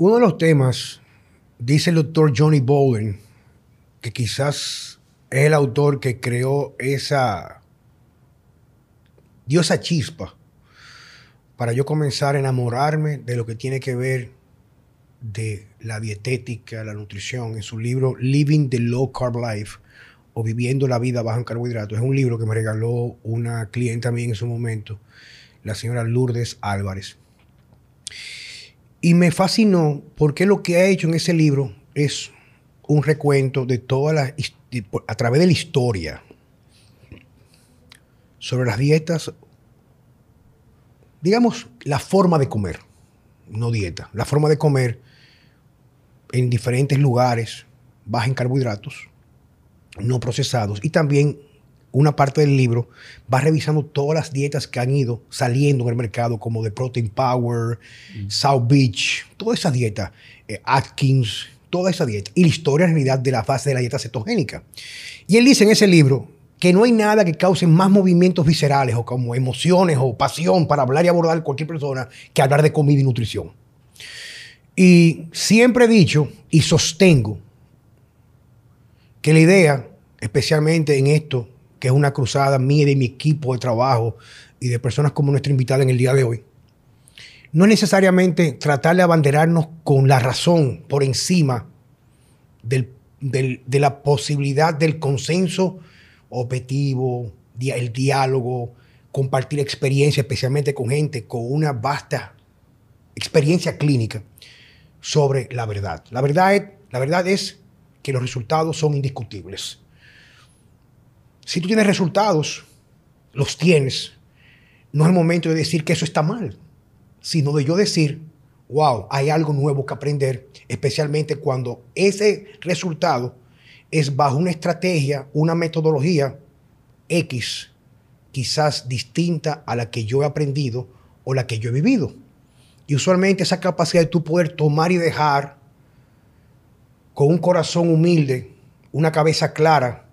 Uno de los temas, dice el doctor Johnny Bowen, que quizás es el autor que creó esa, dio esa chispa para yo comenzar a enamorarme de lo que tiene que ver de la dietética, la nutrición, en su libro Living the Low Carb Life o Viviendo la vida bajo en carbohidratos. Es un libro que me regaló una clienta a mí en su momento, la señora Lourdes Álvarez. Y me fascinó porque lo que ha hecho en ese libro es un recuento de todas las, a través de la historia, sobre las dietas, digamos, la forma de comer, no dieta, la forma de comer en diferentes lugares, baja en carbohidratos, no procesados, y también una parte del libro va revisando todas las dietas que han ido saliendo en el mercado, como de Protein Power, mm. South Beach, toda esa dieta, eh, Atkins, toda esa dieta, y la historia en realidad de la fase de la dieta cetogénica. Y él dice en ese libro que no hay nada que cause más movimientos viscerales o como emociones o pasión para hablar y abordar cualquier persona que hablar de comida y nutrición. Y siempre he dicho y sostengo que la idea, especialmente en esto, que es una cruzada mía de mi equipo de trabajo y de personas como nuestra invitada en el día de hoy, no es necesariamente tratar de abanderarnos con la razón por encima de la posibilidad del consenso objetivo, el diálogo, compartir experiencia, especialmente con gente con una vasta experiencia clínica sobre la verdad. La verdad es, la verdad es que los resultados son indiscutibles. Si tú tienes resultados, los tienes, no es el momento de decir que eso está mal, sino de yo decir, wow, hay algo nuevo que aprender, especialmente cuando ese resultado es bajo una estrategia, una metodología X, quizás distinta a la que yo he aprendido o la que yo he vivido. Y usualmente esa capacidad de tú poder tomar y dejar con un corazón humilde, una cabeza clara,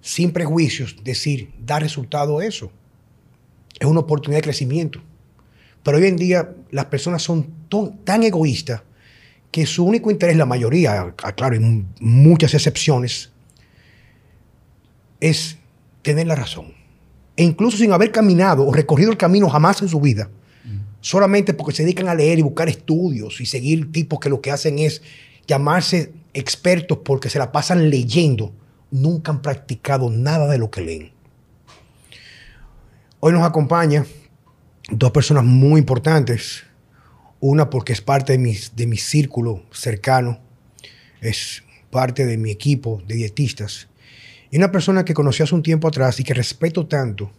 sin prejuicios, decir, da resultado eso. Es una oportunidad de crecimiento. Pero hoy en día las personas son tan egoístas que su único interés, la mayoría, claro, hay muchas excepciones, es tener la razón. E incluso sin haber caminado o recorrido el camino jamás en su vida, solamente porque se dedican a leer y buscar estudios y seguir tipos que lo que hacen es llamarse expertos porque se la pasan leyendo, nunca han practicado nada de lo que leen. Hoy nos acompaña dos personas muy importantes. Una porque es parte de mi, de mi círculo cercano, es parte de mi equipo de dietistas. Y una persona que conocí hace un tiempo atrás y que respeto tanto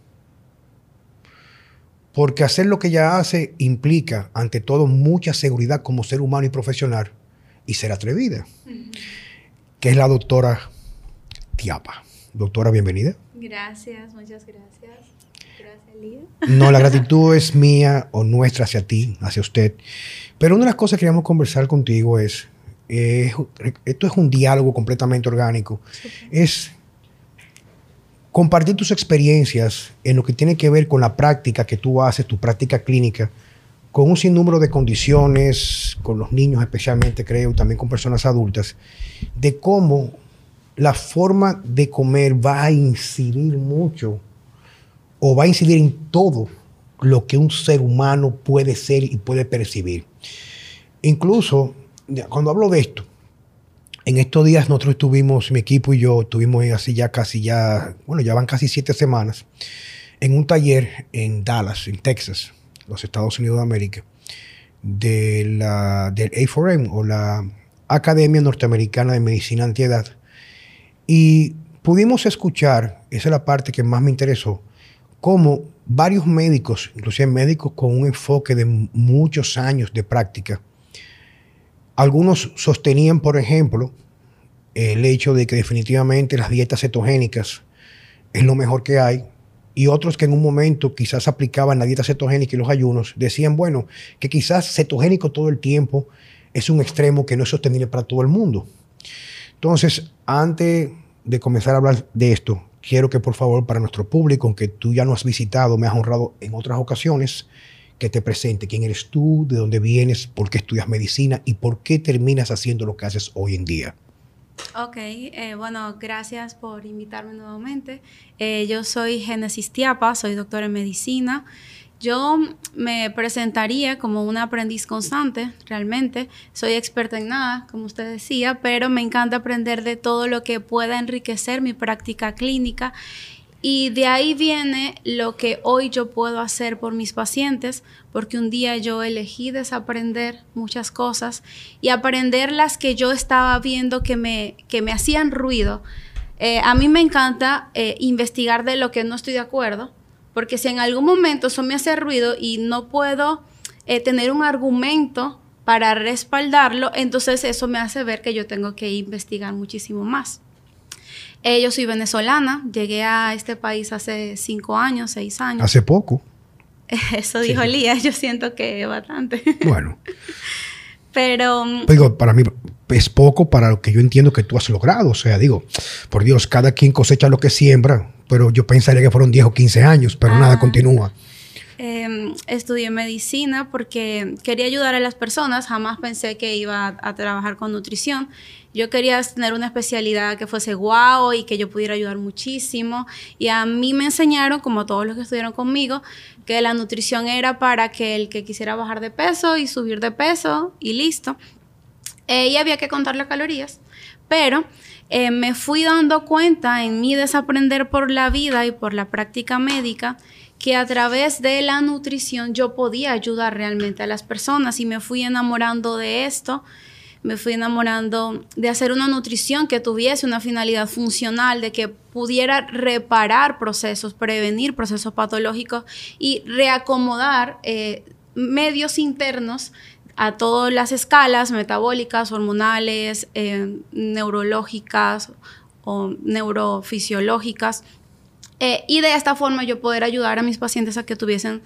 porque hacer lo que ella hace implica, ante todo, mucha seguridad como ser humano y profesional y ser atrevida, que es la doctora Tiapa. Doctora, bienvenida. Gracias, muchas gracias. Gracias, Lía. No, la gratitud es mía o nuestra hacia ti, hacia usted. Pero una de las cosas que queríamos conversar contigo es, esto es un diálogo completamente orgánico, es compartir tus experiencias en lo que tiene que ver con la práctica que tú haces, tu práctica clínica, con un sinnúmero de condiciones, con los niños especialmente creo, y también con personas adultas, de cómo la forma de comer va a incidir mucho o va a incidir en todo lo que un ser humano puede ser y puede percibir. Incluso, cuando hablo de esto, en estos días nosotros estuvimos, mi equipo y yo, estuvimos así ya casi ya, bueno, ya van casi siete semanas, en un taller en Dallas, en Texas, los Estados Unidos de América, de la, del A4M o la Academia Norteamericana de Medicina Antiedad. Y pudimos escuchar, esa es la parte que más me interesó, cómo varios médicos, inclusive médicos con un enfoque de muchos años de práctica, algunos sostenían, por ejemplo, el hecho de que definitivamente las dietas cetogénicas es lo mejor que hay, y otros que en un momento quizás aplicaban la dieta cetogénica y los ayunos, decían, bueno, que quizás cetogénico todo el tiempo es un extremo que no es sostenible para todo el mundo. Entonces, antes de comenzar a hablar de esto, quiero que por favor para nuestro público, aunque tú ya no has visitado, me has honrado en otras ocasiones, que te presente quién eres tú, de dónde vienes, por qué estudias medicina y por qué terminas haciendo lo que haces hoy en día. Ok, eh, bueno, gracias por invitarme nuevamente. Eh, yo soy Genesis Tiapa, soy doctora en medicina. Yo me presentaría como una aprendiz constante, realmente. Soy experta en nada, como usted decía, pero me encanta aprender de todo lo que pueda enriquecer mi práctica clínica. Y de ahí viene lo que hoy yo puedo hacer por mis pacientes, porque un día yo elegí desaprender muchas cosas y aprender las que yo estaba viendo que me, que me hacían ruido. Eh, a mí me encanta eh, investigar de lo que no estoy de acuerdo porque si en algún momento eso me hace ruido y no puedo eh, tener un argumento para respaldarlo, entonces eso me hace ver que yo tengo que investigar muchísimo más. Eh, yo soy venezolana, llegué a este país hace cinco años, seis años. Hace poco. Eso dijo Lía, yo siento que bastante. Bueno. Pero... Digo, para mí es poco para lo que yo entiendo que tú has logrado. O sea, digo, por Dios, cada quien cosecha lo que siembra pero yo pensaría que fueron 10 o 15 años, pero nada, ah. continúa. Em, estudié medicina porque quería ayudar a las personas, jamás pensé que iba a, trabajar con nutrición. Yo quería tener una especialidad que fuese guau y que yo pudiera ayudar muchísimo. Y a mí me enseñaron, como todos los que estudiaron conmigo, que la nutrición era para que el que quisiera bajar de peso y subir de peso y listo. Eh, y había que contar las calorías. Pero eh, me fui dando cuenta en mi desaprender por la vida y por la práctica médica que a través de la nutrición yo podía ayudar realmente a las personas y me fui enamorando de esto, me fui enamorando de hacer una nutrición que tuviese una finalidad funcional, de que pudiera reparar procesos, prevenir procesos patológicos y reacomodar eh, medios internos a todas las escalas metabólicas, hormonales, eh, neurológicas o neurofisiológicas. Eh, y de esta forma yo poder ayudar a mis pacientes a que tuviesen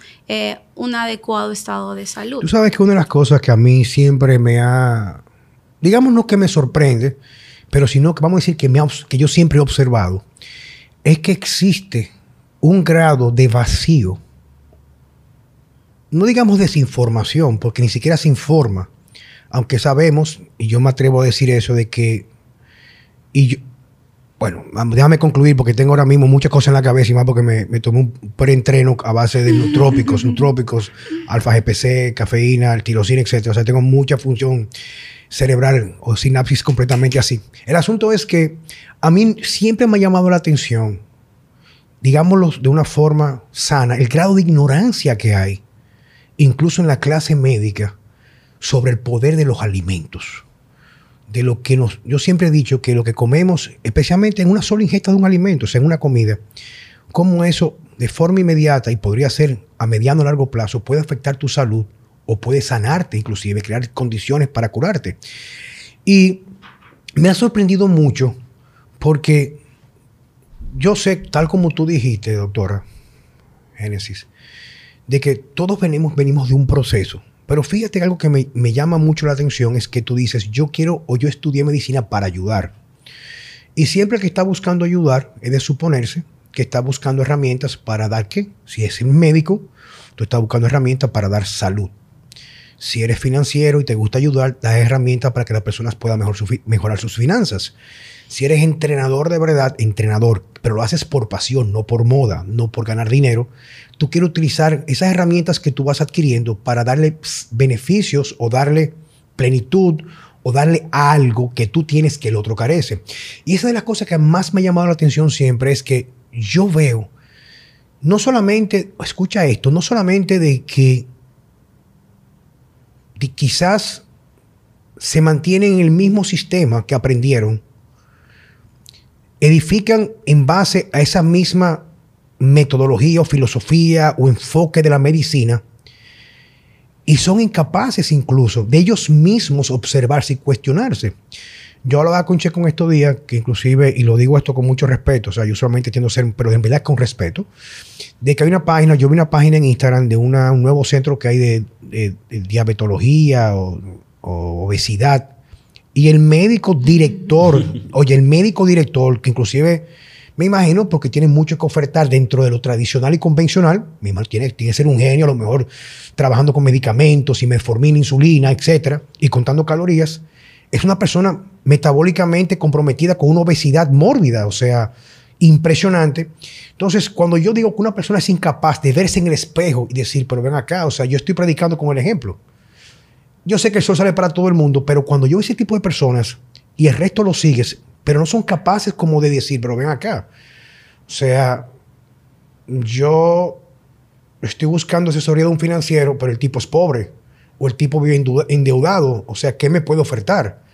un adecuado estado de salud. Tú sabes que una de las cosas que a mí siempre me ha, digamos no que me sorprende, pero sino que vamos a decir que, me que yo siempre he observado, es que existe un grado de vacío no digamos desinformación, porque ni siquiera se informa, aunque sabemos, y yo me atrevo a decir eso, de que, y yo, bueno, déjame concluir porque tengo ahora mismo muchas cosas en la cabeza y más porque me, me tomé un preentreno a base de nutrópicos, nutrópicos, alfa GPC, cafeína, tirosina, etc. O sea, tengo mucha función cerebral o sinapsis completamente así. El asunto es que a mí siempre me ha llamado la atención, digámoslo de una forma sana, el grado de ignorancia que hay incluso en la clase médica, sobre el poder de los alimentos. De lo que nos. Yo siempre he dicho que lo que comemos, especialmente en una sola ingesta de un alimento, o sea, en una comida, cómo eso de forma inmediata y podría ser a mediano o largo plazo, puede afectar tu salud o puede sanarte, inclusive, crear condiciones para curarte. Y me ha sorprendido mucho porque yo sé, tal como tú dijiste, doctora Génesis, de que todos venimos, venimos de un proceso. Pero fíjate algo que me, me, llama mucho la atención es que tú dices, yo quiero o yo estudié medicina para ayudar. Y siempre que está buscando ayudar, es de suponerse que está buscando herramientas para dar qué. Si es un médico, tú estás buscando herramientas para dar salud. Si eres financiero y te gusta ayudar, das herramientas para que las personas puedan mejor mejorar sus finanzas. Si eres entrenador de verdad, entrenador, pero lo haces por pasión, no por moda, no por ganar dinero, tú quieres utilizar esas herramientas que tú vas adquiriendo para darle beneficios o darle plenitud o darle algo que tú tienes que el otro carece. Y esa de las cosas que más me ha llamado la atención siempre es que yo veo, no solamente, escucha esto, no solamente de que quizás se mantienen en el mismo sistema que aprendieron, edifican en base a esa misma metodología o filosofía o enfoque de la medicina y son incapaces incluso de ellos mismos observarse y cuestionarse. Yo hablaba con Che con estos días, que inclusive, y lo digo esto con mucho respeto, o sea, yo solamente entiendo ser, pero en verdad con respeto, de que hay una página, yo vi una página en Instagram de un nuevo centro que hay de, diabetología o, obesidad, y el médico director, oye, el médico director, que inclusive Me imagino porque tiene mucho que ofertar dentro de lo tradicional y convencional. Mi hermano tiene, tiene que ser un genio, a lo mejor trabajando con medicamentos y metformina, insulina, etcétera, y contando calorías. Es una persona metabólicamente comprometida con una obesidad mórbida, o sea, impresionante. Entonces, cuando yo digo que una persona es incapaz de verse en el espejo y decir, pero ven acá, o sea, yo estoy predicando con el ejemplo. Yo sé que el sol sale para todo el mundo, pero cuando yo veo ese tipo de personas y el resto lo sigues, pero no son capaces como de decir, pero ven acá. O sea, yo estoy buscando asesoría de un financiero, pero el tipo es pobre o el tipo vive endeudado. O sea, ¿qué me puede ofertar?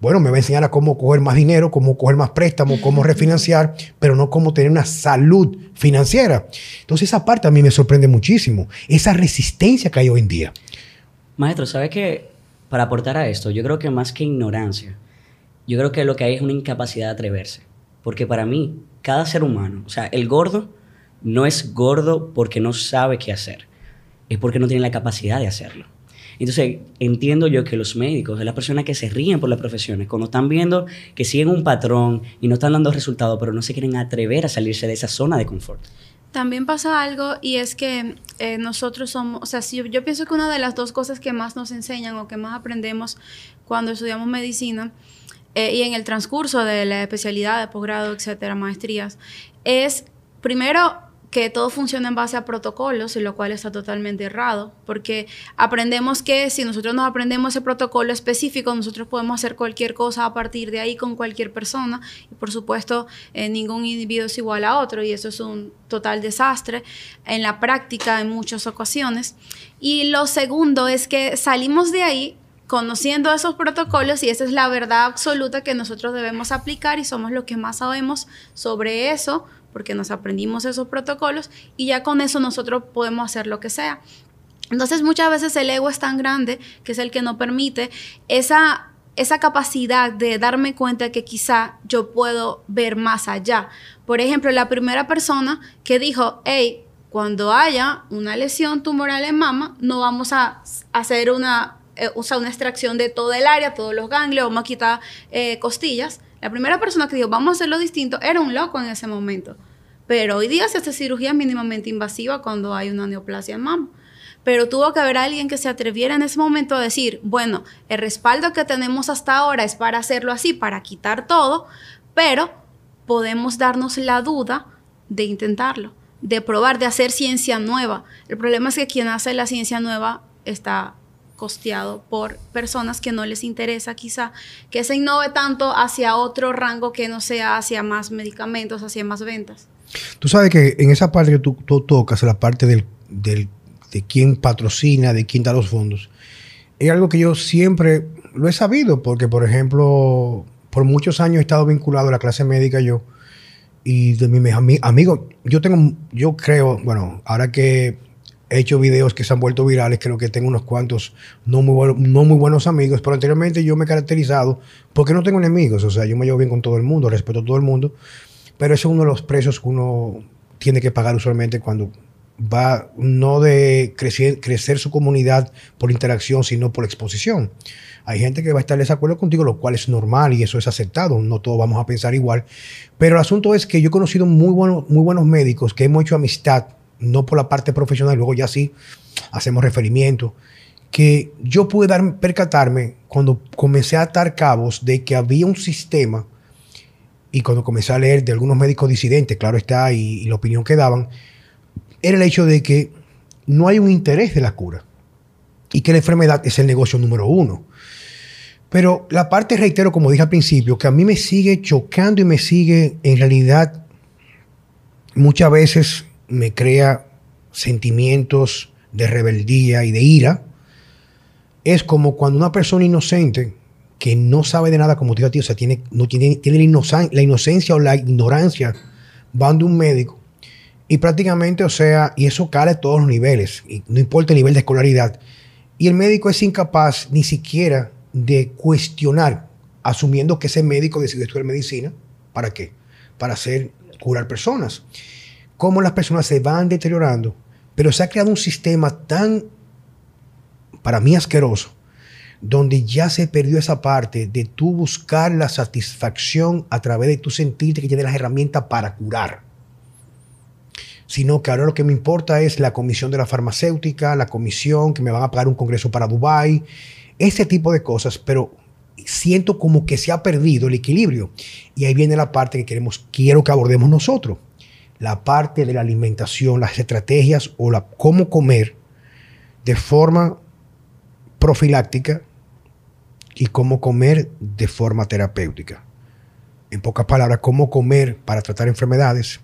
Bueno, me va a enseñar a cómo coger más dinero, cómo coger más préstamos, cómo refinanciar, pero no cómo tener una salud financiera. Entonces esa parte a mí me sorprende muchísimo, esa resistencia que hay hoy en día. Maestro, ¿sabe qué? Para aportar a esto, yo creo que más que ignorancia, yo creo que lo que hay es una incapacidad de atreverse. Porque para mí, cada ser humano, o sea, el gordo no es gordo porque no sabe qué hacer, es porque no tiene la capacidad de hacerlo. Entonces, entiendo yo que los médicos, las personas que se ríen por las profesiones, cuando están viendo que siguen un patrón y no están dando resultados, pero no se quieren atrever a salirse de esa zona de confort. También pasa algo y es que eh, nosotros somos, o sea, yo, yo, pienso que una de las dos cosas que más nos enseñan o que más aprendemos cuando estudiamos medicina eh, y en el transcurso de la especialidad, de posgrado, etcétera, maestrías, es primero que todo funciona en base a protocolos, y lo cual está totalmente errado, porque aprendemos que si nosotros nos aprendemos ese protocolo específico, nosotros podemos hacer cualquier cosa a partir de ahí con cualquier persona, y por supuesto eh, ningún individuo es igual a otro, y eso es un total desastre en la práctica en muchas ocasiones. Y lo segundo es que salimos de ahí conociendo esos protocolos y esa es la verdad absoluta que nosotros debemos aplicar y somos los que más sabemos sobre eso porque nos aprendimos esos protocolos y ya con eso nosotros podemos hacer lo que sea. Entonces muchas veces el ego es tan grande que es el que no permite esa, esa capacidad de darme cuenta que quizá yo puedo ver más allá. Por ejemplo, la primera persona que dijo, hey, cuando haya una lesión tumoral en mama, no vamos a hacer una eh, una extracción de todo el área, todos los ganglios, vamos a quitar eh, costillas. La primera persona que dijo, vamos a hacerlo distinto, era un loco en ese momento. Pero hoy día se hace cirugía mínimamente invasiva cuando hay una neoplasia en mama. Pero tuvo que haber alguien que se atreviera en ese momento a decir, bueno, el respaldo que tenemos hasta ahora es para hacerlo así, para quitar todo, pero podemos darnos la duda de intentarlo, de probar, de hacer ciencia nueva. El problema es que quien hace la ciencia nueva está costeado por personas que no les interesa quizá que se innove tanto hacia otro rango que no sea hacia más medicamentos, hacia más ventas. Tú sabes que en esa parte que tú, tocas, la parte del, de quién patrocina, de quién da los fondos, es algo que yo siempre lo he sabido, porque por ejemplo, por muchos años he estado vinculado a la clase médica yo, y de mis amigos, yo tengo, yo creo, bueno, ahora que he hecho videos que se han vuelto virales, creo que tengo unos cuantos no muy, no muy buenos amigos, pero anteriormente yo me he caracterizado porque no tengo enemigos, o sea, yo me llevo bien con todo el mundo, respeto a todo el mundo, pero ese es uno de los precios que uno tiene que pagar usualmente cuando va no de crecer, crecer su comunidad por interacción, sino por exposición. Hay gente que va a estar desacuerdo contigo, lo cual es normal y eso es aceptado. No todos vamos a pensar igual. Pero el asunto es que yo he conocido muy buenos, muy buenos médicos que hemos hecho amistad no por la parte profesional, luego ya sí hacemos referimiento, que yo pude dar, percatarme cuando comencé a atar cabos de que había un sistema y cuando comencé a leer de algunos médicos disidentes, claro está, y, la opinión que daban, era el hecho de que no hay un interés de la cura y que la enfermedad es el negocio número uno. Pero la parte, reitero, como dije al principio, que a mí me sigue chocando y me sigue en realidad muchas veces me crea sentimientos de rebeldía y de ira, es como cuando una persona inocente que no sabe de nada, como te a o sea, tiene, no tiene, tiene la, inocencia o la ignorancia, van de un médico y prácticamente, o sea, y eso cala a todos los niveles, y no importa el nivel de escolaridad, y el médico es incapaz ni siquiera de cuestionar, asumiendo que ese médico decidió estudiar medicina, ¿para qué? Para hacer curar personas cómo las personas se van deteriorando, pero se ha creado un sistema tan, para mí, asqueroso, donde ya se perdió esa parte de tú buscar la satisfacción a través de tu sentirte que tienes las herramientas para curar. Sino que ahora lo que me importa es la comisión de la farmacéutica, la comisión que me van a pagar un congreso para Dubai, ese tipo de cosas, pero siento como que se ha perdido el equilibrio. Y ahí viene la parte que queremos, quiero que abordemos nosotros. La parte de la alimentación, las estrategias o la cómo comer de forma profiláctica y cómo comer de forma terapéutica. En pocas palabras, cómo comer para tratar enfermedades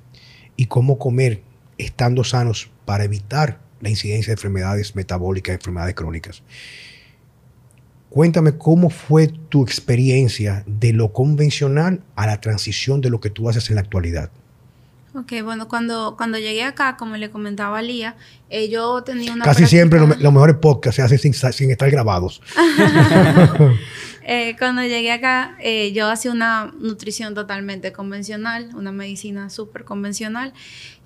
y cómo comer estando sanos para evitar la incidencia de enfermedades metabólicas, enfermedades crónicas. Cuéntame cómo fue tu experiencia de lo convencional a la transición de lo que tú haces en la actualidad. Ok, bueno, cuando, cuando llegué acá, como le comentaba a Lía, eh, yo tenía una... Casi siempre los mejores podcasts se hacen sin, estar grabados. Eh, cuando llegué acá, eh, yo hacía una nutrición totalmente convencional, una medicina súper convencional.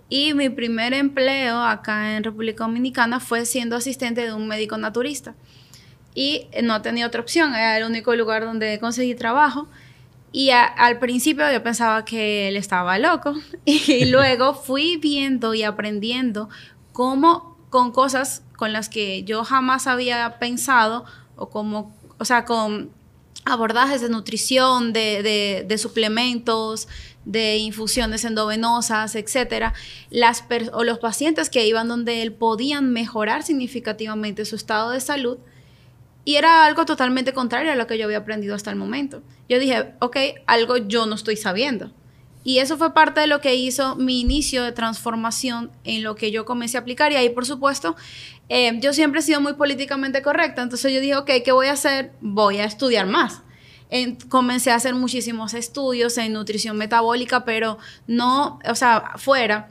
Y mi primer empleo acá en República Dominicana fue siendo asistente de un médico naturista. Y no tenía otra opción, era el único lugar donde conseguí trabajo. Y al principio yo pensaba que él estaba loco y luego fui viendo y aprendiendo cómo con cosas con las que yo jamás había pensado o como, o sea, con abordajes de nutrición, de, de, suplementos, de infusiones endovenosas, etcétera, las o los pacientes que iban donde él podían mejorar significativamente su estado de salud y era algo totalmente contrario a lo que yo había aprendido hasta el momento. Yo dije, ok, algo yo no estoy sabiendo. Y eso fue parte de lo que hizo mi inicio de transformación en lo que yo comencé a aplicar. Y ahí, por supuesto, eh, yo siempre he sido muy políticamente correcta. Entonces yo dije, ok, ¿qué voy a hacer? Voy a estudiar más. comencé a hacer muchísimos estudios en nutrición metabólica, pero no, o sea, fuera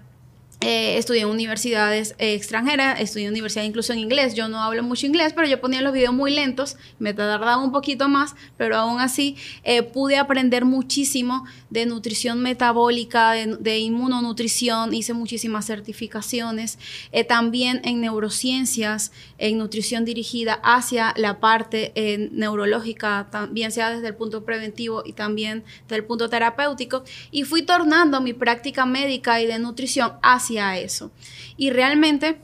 eh, estudié en universidades eh, extranjeras, estudié en universidad incluso en inglés. Yo no hablo mucho inglés, pero yo ponía los videos muy lentos, me tardaba un poquito más, pero aún así eh, pude aprender muchísimo de nutrición metabólica, de, inmunonutrición, hice muchísimas certificaciones, también en neurociencias, en nutrición dirigida hacia la parte neurológica, también sea desde el punto preventivo y también desde el punto terapéutico, y fui tornando mi práctica médica y de nutrición hacia hacia eso. Y realmente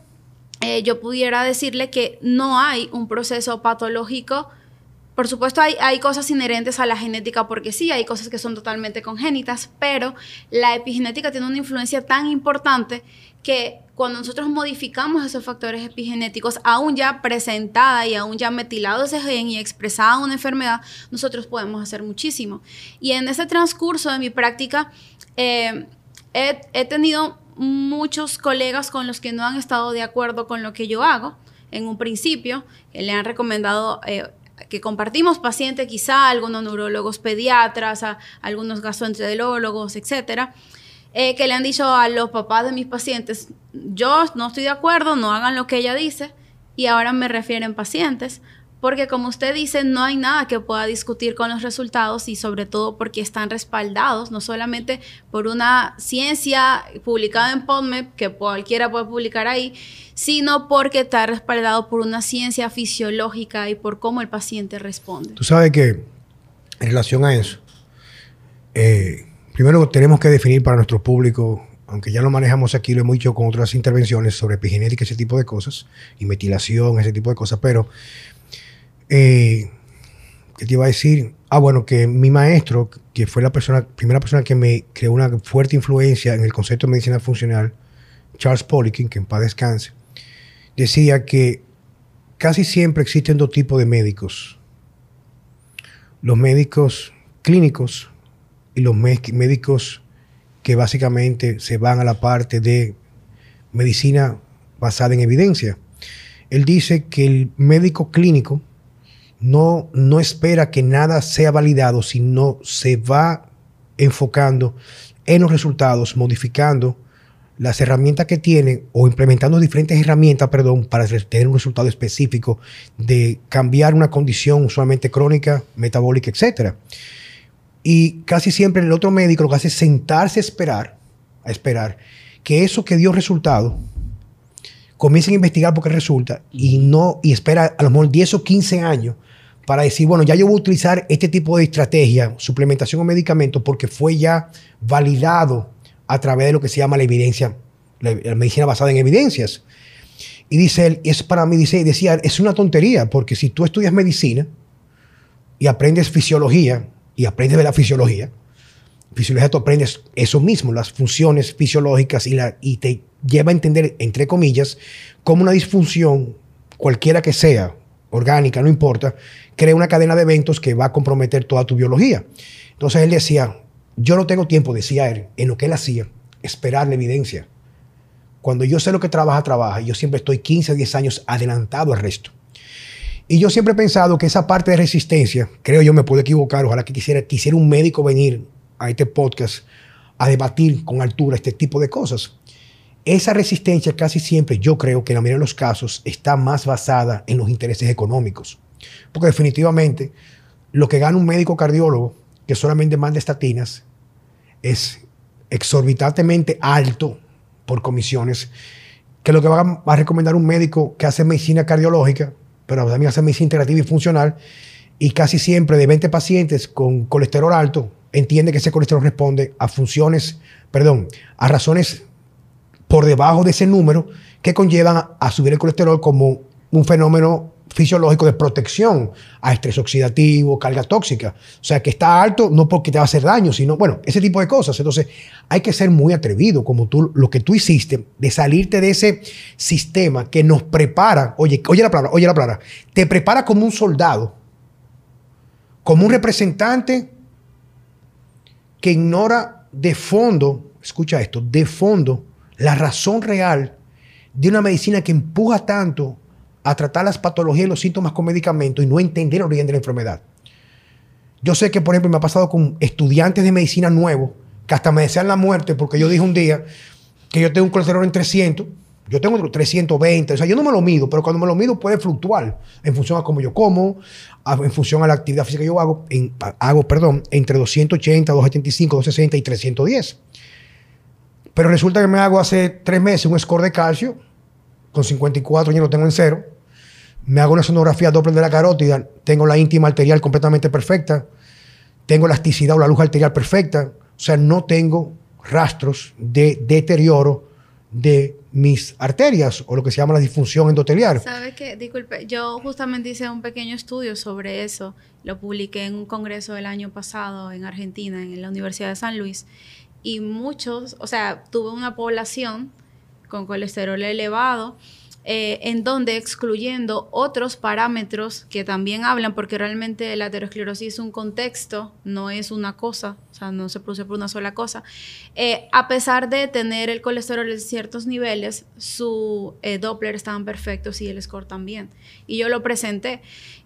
eh, yo pudiera decirle que no hay un proceso patológico. Por supuesto, hay, hay, cosas inherentes a la genética, porque sí, hay cosas que son totalmente congénitas, pero la epigenética tiene una influencia tan importante que cuando nosotros modificamos esos factores epigenéticos, aún ya presentada y aún ya metilado ese gen y expresada una enfermedad, nosotros podemos hacer muchísimo. Y en ese transcurso de mi práctica, eh, he, he tenido muchos colegas con los que no han estado de acuerdo con lo que yo hago. En un principio, que le han recomendado eh, que compartimos pacientes, quizá algunos neurólogos pediatras, a, algunos gastroenterólogos, etcétera, eh, que le han dicho a los papás de mis pacientes, yo no estoy de acuerdo, no hagan lo que ella dice, y ahora me refieren pacientes porque como usted dice, no hay nada que pueda discutir con los resultados y sobre todo porque están respaldados, no solamente por una ciencia publicada en PubMed, que cualquiera puede publicar ahí, sino porque está respaldado por una ciencia fisiológica y por cómo el paciente responde. Tú sabes que en relación a eso, eh, primero tenemos que definir para nuestro público aunque ya lo manejamos aquí, lo hemos dicho con otras intervenciones sobre epigenética, ese tipo de cosas, y metilación, ese tipo de cosas, pero eh, ¿Qué te iba a decir? Ah, bueno, que mi maestro, que fue la persona, primera persona que me creó una fuerte influencia en el concepto de medicina funcional, Charles Poliquin, que en paz descanse, decía que casi siempre existen dos tipos de médicos. Los médicos clínicos y los médicos que básicamente se van a la parte de medicina basada en evidencia. Él dice que el médico clínico no, no espera que nada sea validado, sino se va enfocando en los resultados, modificando las herramientas que tiene o implementando diferentes herramientas, perdón, para tener un resultado específico de cambiar una condición usualmente crónica, metabólica, etc. Y casi siempre el otro médico lo que hace es sentarse a esperar, a esperar que eso que dio resultado comiencen a investigar porque resulta y no y espera a lo mejor 10 o 15 años para decir, bueno, ya yo voy a utilizar este tipo de estrategia, suplementación o medicamento, porque fue ya validado a través de lo que se llama la evidencia, la, medicina basada en evidencias. Y dice él, es para mí, dice, decía, es una tontería, porque si tú estudias medicina y aprendes fisiología y aprendes de la fisiología, fisiología tú aprendes eso mismo, las funciones fisiológicas y, la, y te lleva a entender, entre comillas, cómo una disfunción, cualquiera que sea, orgánica, no importa, crea una cadena de eventos que va a comprometer toda tu biología. Entonces él decía, yo no tengo tiempo, decía él, en lo que él hacía, esperar la evidencia. Cuando yo sé lo que trabaja, trabaja. Yo siempre estoy 15, 10 años adelantado al resto. Y yo siempre he pensado que esa parte de resistencia, creo yo me puedo equivocar, ojalá que quisiera, quisiera un médico venir a este podcast a debatir con altura este tipo de cosas. Esa resistencia casi siempre, yo creo que en la mayoría de los casos, está más basada en los intereses económicos. Porque definitivamente lo que gana un médico cardiólogo que solamente manda estatinas es exorbitantemente alto por comisiones que lo que va a, recomendar un médico que hace medicina cardiológica, pero también hace medicina integrativa y funcional, y casi siempre de 20 pacientes con colesterol alto, entiende que ese colesterol responde a funciones, perdón, a razones por debajo de ese número que conllevan a, subir el colesterol como un fenómeno fisiológico de protección a estrés oxidativo, carga tóxica. O sea, que está alto no porque te va a hacer daño, sino, bueno, ese tipo de cosas. Entonces, hay que ser muy atrevido, como tú, lo que tú hiciste, de salirte de ese sistema que nos prepara, oye, oye la palabra, oye la palabra, te prepara como un soldado, como un representante que ignora de fondo, escucha esto, de fondo, la razón real de una medicina que empuja tanto a tratar las patologías y los síntomas con medicamentos y no entender el origen de la enfermedad. Yo sé que, por ejemplo, me ha pasado con estudiantes de medicina nuevos que hasta me desean la muerte porque yo dije un día que yo tengo un colesterol en 300, yo tengo 320, o sea, yo no me lo mido, pero cuando me lo mido puede fluctuar en función a cómo yo como, en función a la actividad física que yo hago, hago perdón, entre 280, 275, 260 y 310. Pero resulta que me hago hace tres meses un score de calcio, con 54 años lo tengo en cero. Me hago una sonografía doble de la carótida, tengo la íntima arterial completamente perfecta, tengo elasticidad o la luz arterial perfecta, o sea, no tengo rastros de deterioro de mis arterias o lo que se llama la disfunción endotelial. ¿Sabe qué? Disculpe, yo justamente hice un pequeño estudio sobre eso, lo publiqué en un congreso del año pasado en Argentina, en la Universidad de San Luis, y muchos, o sea, tuve una población con colesterol elevado, eh, en donde excluyendo otros parámetros que también hablan, porque realmente la aterosclerosis es un contexto, no es una cosa, o sea, no se produce por una sola cosa, eh, a pesar de tener el colesterol en ciertos niveles, su eh, Doppler estaban perfectos y el score también. Y yo lo presenté.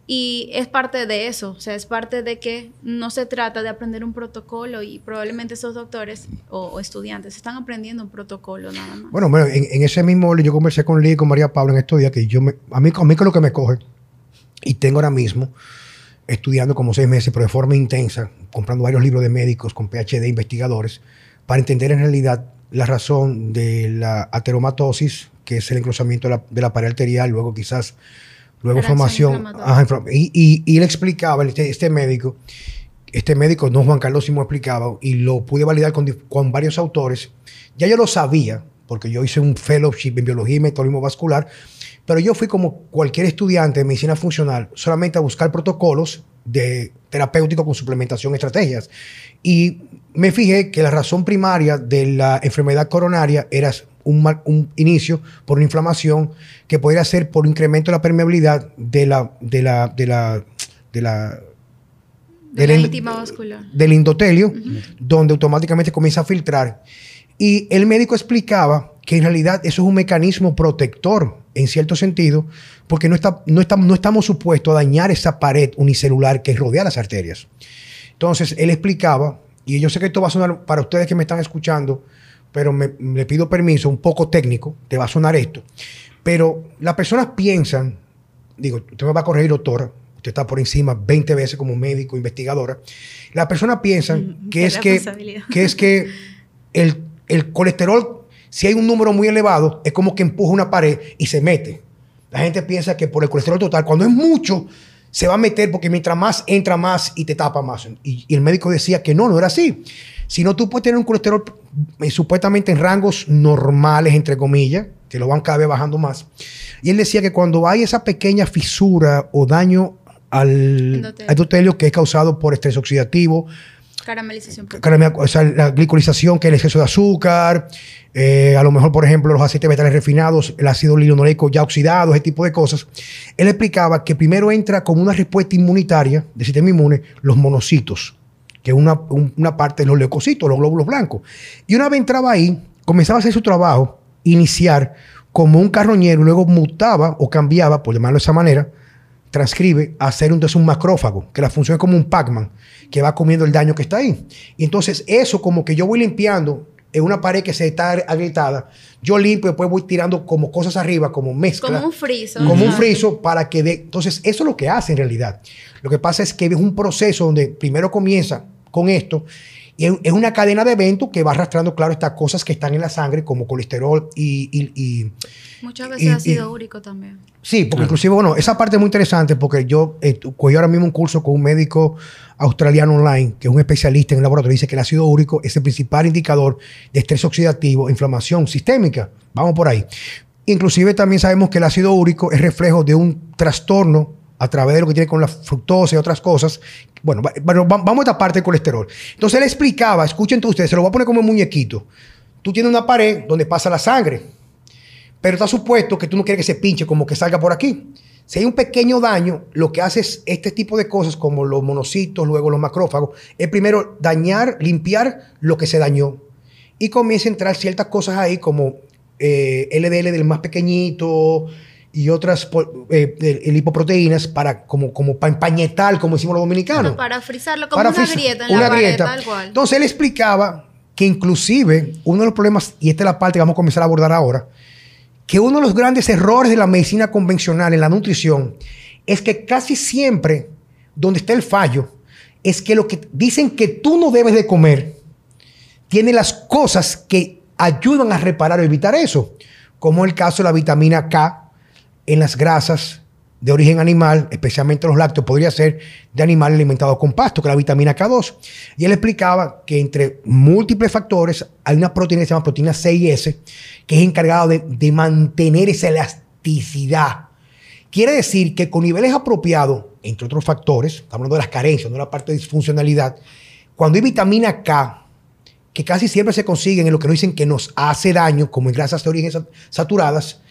Y es parte de eso, o sea, es parte de que no se trata de aprender un protocolo y probablemente esos doctores o, estudiantes están aprendiendo un protocolo nada más. Bueno, bueno en, ese mismo, yo conversé con Lee y con María Pablo en estos días que yo me, a mí, a mí lo que me coge y tengo ahora mismo estudiando como seis meses, pero de forma intensa, comprando varios libros de médicos con PhD investigadores, para entender en realidad la razón de la ateromatosis, que es el encruzamiento de la pared arterial, luego quizás luego formación. y, y, él explicaba, este, este, médico, este médico, no Juan Carlos Simón explicaba, y lo pude validar con, con, varios autores. Ya yo lo sabía, porque yo hice un fellowship en biología y metabolismo vascular, pero yo fui como cualquier estudiante de medicina funcional, solamente a buscar protocolos de terapéutico con suplementación, estrategias. Y me fijé que la razón primaria de la enfermedad coronaria era un, inicio por una inflamación que podría ser por incremento de la permeabilidad de la, de la, de la, de la del, endotelio, donde automáticamente comienza a filtrar. Y el médico explicaba que en realidad eso es un mecanismo protector, en cierto sentido, porque no, está, no, no estamos supuestos a dañar esa pared unicelular que rodea las arterias. Entonces, él explicaba, y yo sé que esto va a sonar para ustedes que me están escuchando, pero me, le pido permiso, un poco técnico, te va a sonar esto. Pero las personas piensan, digo, usted me va a corregir, doctora, usted está por encima 20 veces como médico, investigadora. Las personas piensan mm, que, es que, que, es que el, el colesterol, si hay un número muy elevado, es como que empuja una pared y se mete. La gente piensa que por el colesterol total, cuando es mucho, se va a meter porque mientras más entra más y te tapa más. Y, y el médico decía que no, no era así. Sino tú puedes tener un colesterol eh, supuestamente en rangos normales, entre comillas, que lo van cada vez bajando más. Y él decía que cuando hay esa pequeña fisura o daño al Endotelio. endotelio que es causado por estrés oxidativo, Caramelización. caramel- o sea, la glicolización, que es el exceso de azúcar, eh, a lo mejor, por ejemplo, los aceites vegetales refinados, el ácido linoleico ya oxidado, ese tipo de cosas. Él explicaba que primero entra como una respuesta inmunitaria del sistema inmune los monocitos, que es una, un- una parte de los leucocitos, los glóbulos blancos. Y una vez entraba ahí, comenzaba a hacer su trabajo, iniciar como un carroñero, luego mutaba o cambiaba, por llamarlo de esa manera, transcribe a ser entonces un macrófago, que la función es como un Pac-Man, que va comiendo el daño que está ahí. Y entonces eso como que yo voy limpiando en una pared que se está agrietada, yo limpio y después voy tirando como cosas arriba, como mezcla. Como un friso. Como un friso para que dé... Entonces eso es lo que hace en realidad. Lo que pasa es que es un proceso donde primero comienza con esto y es una cadena de eventos que va arrastrando, claro, estas cosas que están en la sangre como colesterol y- y- y Muchas veces y- ácido úrico también. Sí, porque inclusive, bueno, esa parte es muy interesante porque yo eh, cogí ahora mismo un curso con un médico australiano online, que es un especialista en el laboratorio, dice que el ácido úrico es el principal indicador de estrés oxidativo, inflamación sistémica. Vamos por ahí. Inclusive también sabemos que el ácido úrico es reflejo de un trastorno a través de lo que tiene con la fructosa y otras cosas. Bueno, bueno, va- vamos a esta parte del colesterol. Entonces él explicaba, escuchen todos ustedes, se lo voy a poner como un muñequito. Tú tienes una pared donde pasa la sangre. Pero está supuesto que tú no quieres que se pinche, como que salga por aquí. Si hay un pequeño daño, lo que hace es este tipo de cosas, como los monocitos, luego los macrófagos, es primero dañar, limpiar lo que se dañó. Y comienza a entrar ciertas cosas ahí, como eh, LDL del más pequeñito y otras eh, lipoproteínas para como, como para empañetar, como decimos los dominicanos Pero para frizarlo, como para una frizar- grieta en una la pared, grieta. tal cual. Entonces él explicaba que inclusive uno de los problemas, y esta es la parte que vamos a comenzar a abordar ahora, que uno de los grandes errores de la medicina convencional en la nutrición es que casi siempre donde está el fallo es que lo que dicen que tú no debes de comer tiene las cosas que ayudan a reparar o evitar eso, como el caso de la vitamina K en las grasas de origen animal, especialmente los lácteos, podría ser de animales alimentados con pasto, que es la vitamina K2. Y él explicaba que entre múltiples factores hay una proteína que se llama proteína C y S, que es encargada de, de mantener esa elasticidad. Quiere decir que con niveles apropiados, entre otros factores, estamos hablando de las carencias, no de la parte de disfuncionalidad, cuando hay vitamina K, que casi siempre se consiguen en lo que nos dicen que nos hace daño, como en grasas de origen sat- saturadas,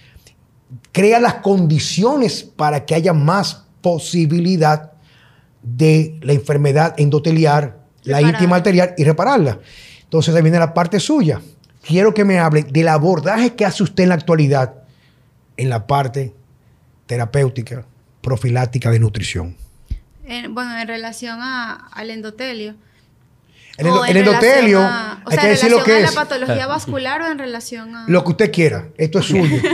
crea las condiciones para que haya más posibilidad de la enfermedad endoteliar, la íntima arterial y repararla. Entonces ahí viene la parte suya. Quiero que me hable del abordaje que hace usted en la actualidad en la parte terapéutica, profiláctica de nutrición. En- bueno, en relación a- al endotelio. El, O en el endotelio, relación a- o hay sea, que en decir lo que es. a la patología vascular o en relación a... Lo que usted quiera. Esto es suyo.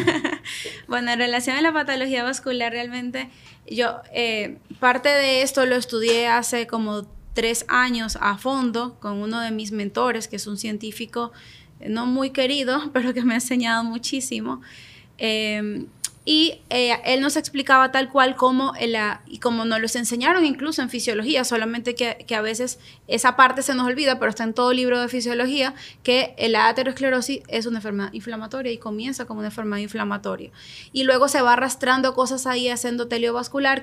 Bueno, en relación a la patología vascular, realmente yo eh, parte de esto lo estudié hace como tres años a fondo con uno de mis mentores, que es un científico eh, no muy querido, pero que me ha enseñado muchísimo. Eh, y eh, él nos explicaba tal cual como, el, y como nos los enseñaron incluso en fisiología, solamente que, que a veces esa parte se nos olvida, pero está en todo libro de fisiología, que la aterosclerosis es una enfermedad inflamatoria y comienza como una enfermedad inflamatoria. Y luego se va arrastrando cosas ahí a ese endotelio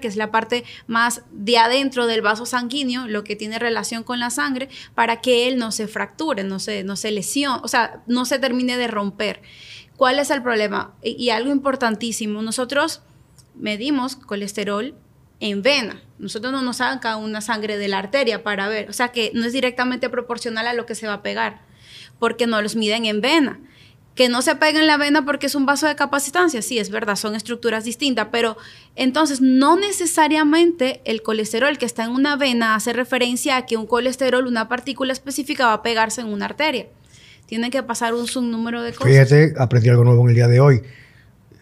que es la parte más de adentro del vaso sanguíneo, lo que tiene relación con la sangre, para que él no se fracture, no se, no se lesione, o sea, no se termine de romper. ¿Cuál es el problema? Y, algo importantísimo, nosotros medimos colesterol en vena. Nosotros no nos sacan una sangre de la arteria para ver, o sea que no es directamente proporcional a lo que se va a pegar, porque no los miden en vena. Que no se pega en la vena porque es un vaso de capacitancia, sí, es verdad, son estructuras distintas, pero entonces no necesariamente el colesterol que está en una vena hace referencia a que un colesterol, una partícula específica, va a pegarse en una arteria. Tienen que pasar un subnúmero de cosas. Fíjate, aprendí algo nuevo en el día de hoy.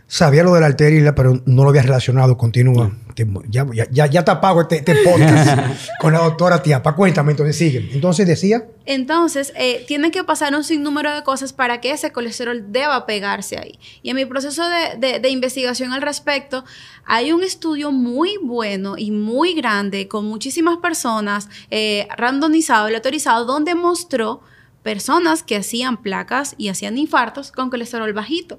Sabía lo de la arteria, pero no lo había relacionado. Continúa. Te- ya, ya, ya, ya te apago este, este podcast con la doctora Tiapa. Cuéntame, entonces sigue. Entonces decía, Entonces, eh, tiene que pasar un sinnúmero de cosas para que ese colesterol deba pegarse ahí. Y en mi proceso de, de- de investigación al respecto, hay un estudio muy bueno y muy grande con muchísimas personas, eh, randomizado, aleatorizado, donde mostró personas que hacían placas y hacían infartos con colesterol bajito.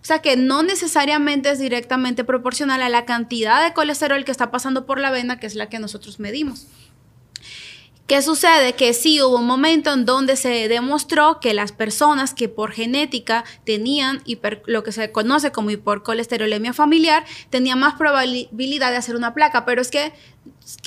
O sea que no necesariamente es directamente proporcional a la cantidad de colesterol que está pasando por la vena, que es la que nosotros medimos. ¿Qué sucede? Que sí hubo un momento en donde se demostró que las personas que por genética tenían lo que se conoce como hipercolesterolemia familiar tenían más probabilidad de hacer una placa, pero es que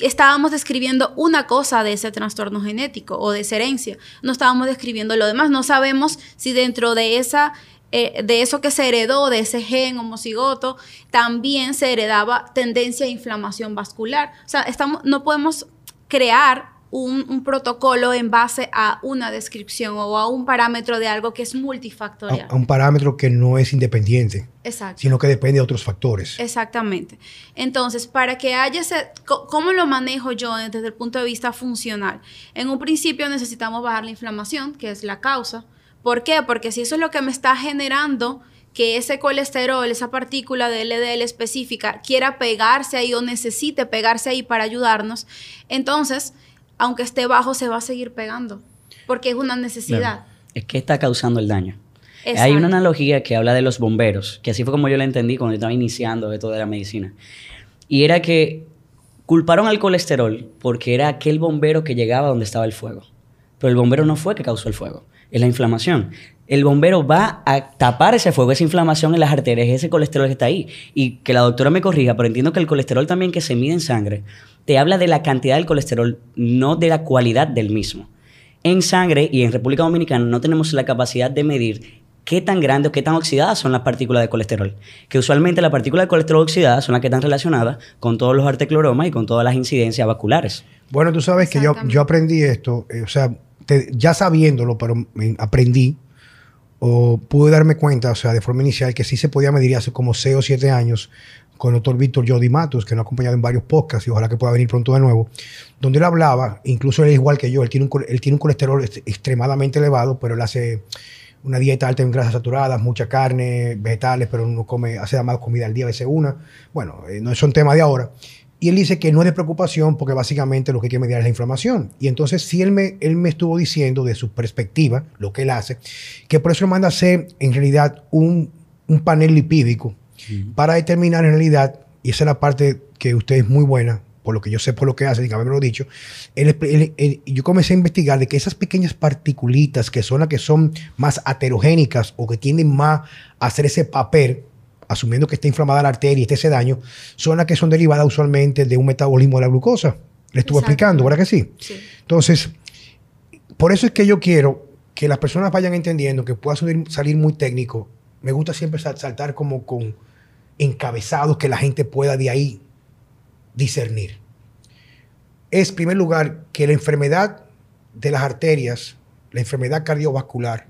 estábamos describiendo una cosa de ese trastorno genético o de esa herencia, no estábamos describiendo lo demás, no sabemos si dentro de esa eh, de eso que se heredó, de ese gen homocigoto, también se heredaba tendencia a inflamación vascular. O sea, estamos, no podemos crear un, un protocolo en base a una descripción o a un parámetro de algo que es a, multifactorial. a un parámetro que no es independiente, Exacto. sino que depende de otros factores. Exactamente. Entonces, para que haya ese, ¿cómo lo manejo yo desde el punto de vista funcional? En un principio necesitamos bajar la inflamación, que es la causa. ¿Por qué? Porque si eso es lo que me está generando que ese colesterol, esa partícula de LDL específica, quiera pegarse ahí o necesite pegarse ahí para ayudarnos, entonces, aunque esté bajo, se va a seguir pegando, porque es una necesidad. Claro. Es que está causando el daño. Hay una analogía que habla de los bomberos, que así fue como yo la entendí cuando estaba iniciando esto de la medicina. Y era que culparon al colesterol porque era aquel bombero que llegaba donde estaba el fuego. Pero el bombero no fue que causó el fuego, es la inflamación. El bombero va a tapar ese fuego, esa inflamación en las arterias, ese colesterol que está ahí. Y que la doctora me corrija, pero entiendo que el colesterol también que se mide en sangre te habla de la cantidad del colesterol, no de la cualidad del mismo. En sangre y en República Dominicana no tenemos la capacidad de medir qué tan grandes o qué tan oxidadas son las partículas de colesterol. Que usualmente las partículas de colesterol oxidadas son las que están relacionadas con todos los artecloromas y con todas las incidencias vasculares. Bueno, tú sabes que yo, yo aprendí esto, eh, o sea, te- ya sabiéndolo, pero me- aprendí o pude darme cuenta, o sea, de forma inicial, que sí se podía medir hace como 6 o 7 años con el doctor Víctor Jody Matos, que nos ha acompañado en varios podcasts y ojalá que pueda venir pronto de nuevo, donde él hablaba, incluso él es igual que yo, él tiene un, él tiene un colesterol est- extremadamente elevado, pero él hace una dieta alta en grasas saturadas, mucha carne, vegetales, pero no come, hace más comida al día, a veces una. Bueno, eh, no son temas de ahora. Y él dice que no es de preocupación porque básicamente lo que hay que medir es la inflamación. Y entonces sí él me, él me estuvo diciendo de su perspectiva, lo que él hace, que por eso manda a hacer en realidad un, un panel lipídico para determinar en realidad, y esa es la parte que usted es muy buena, por lo que yo sé por lo que hace, y que haberme lo dicho, él- él- él- yo comencé a investigar de que esas pequeñas particulitas que son las que son más aterogénicas o que tienden más a hacer ese papel, asumiendo que está inflamada la arteria y esté ese daño, son las que son derivadas usualmente de un metabolismo de la glucosa. Le estuve Exacto. explicando, ¿verdad que sí? Sí. Entonces, por eso es que yo quiero que las personas vayan entendiendo que pueda salir, salir muy técnico. Me gusta siempre sal- saltar como con encabezados que la gente pueda de ahí discernir. Es, en primer lugar, que la enfermedad de las arterias, la enfermedad cardiovascular,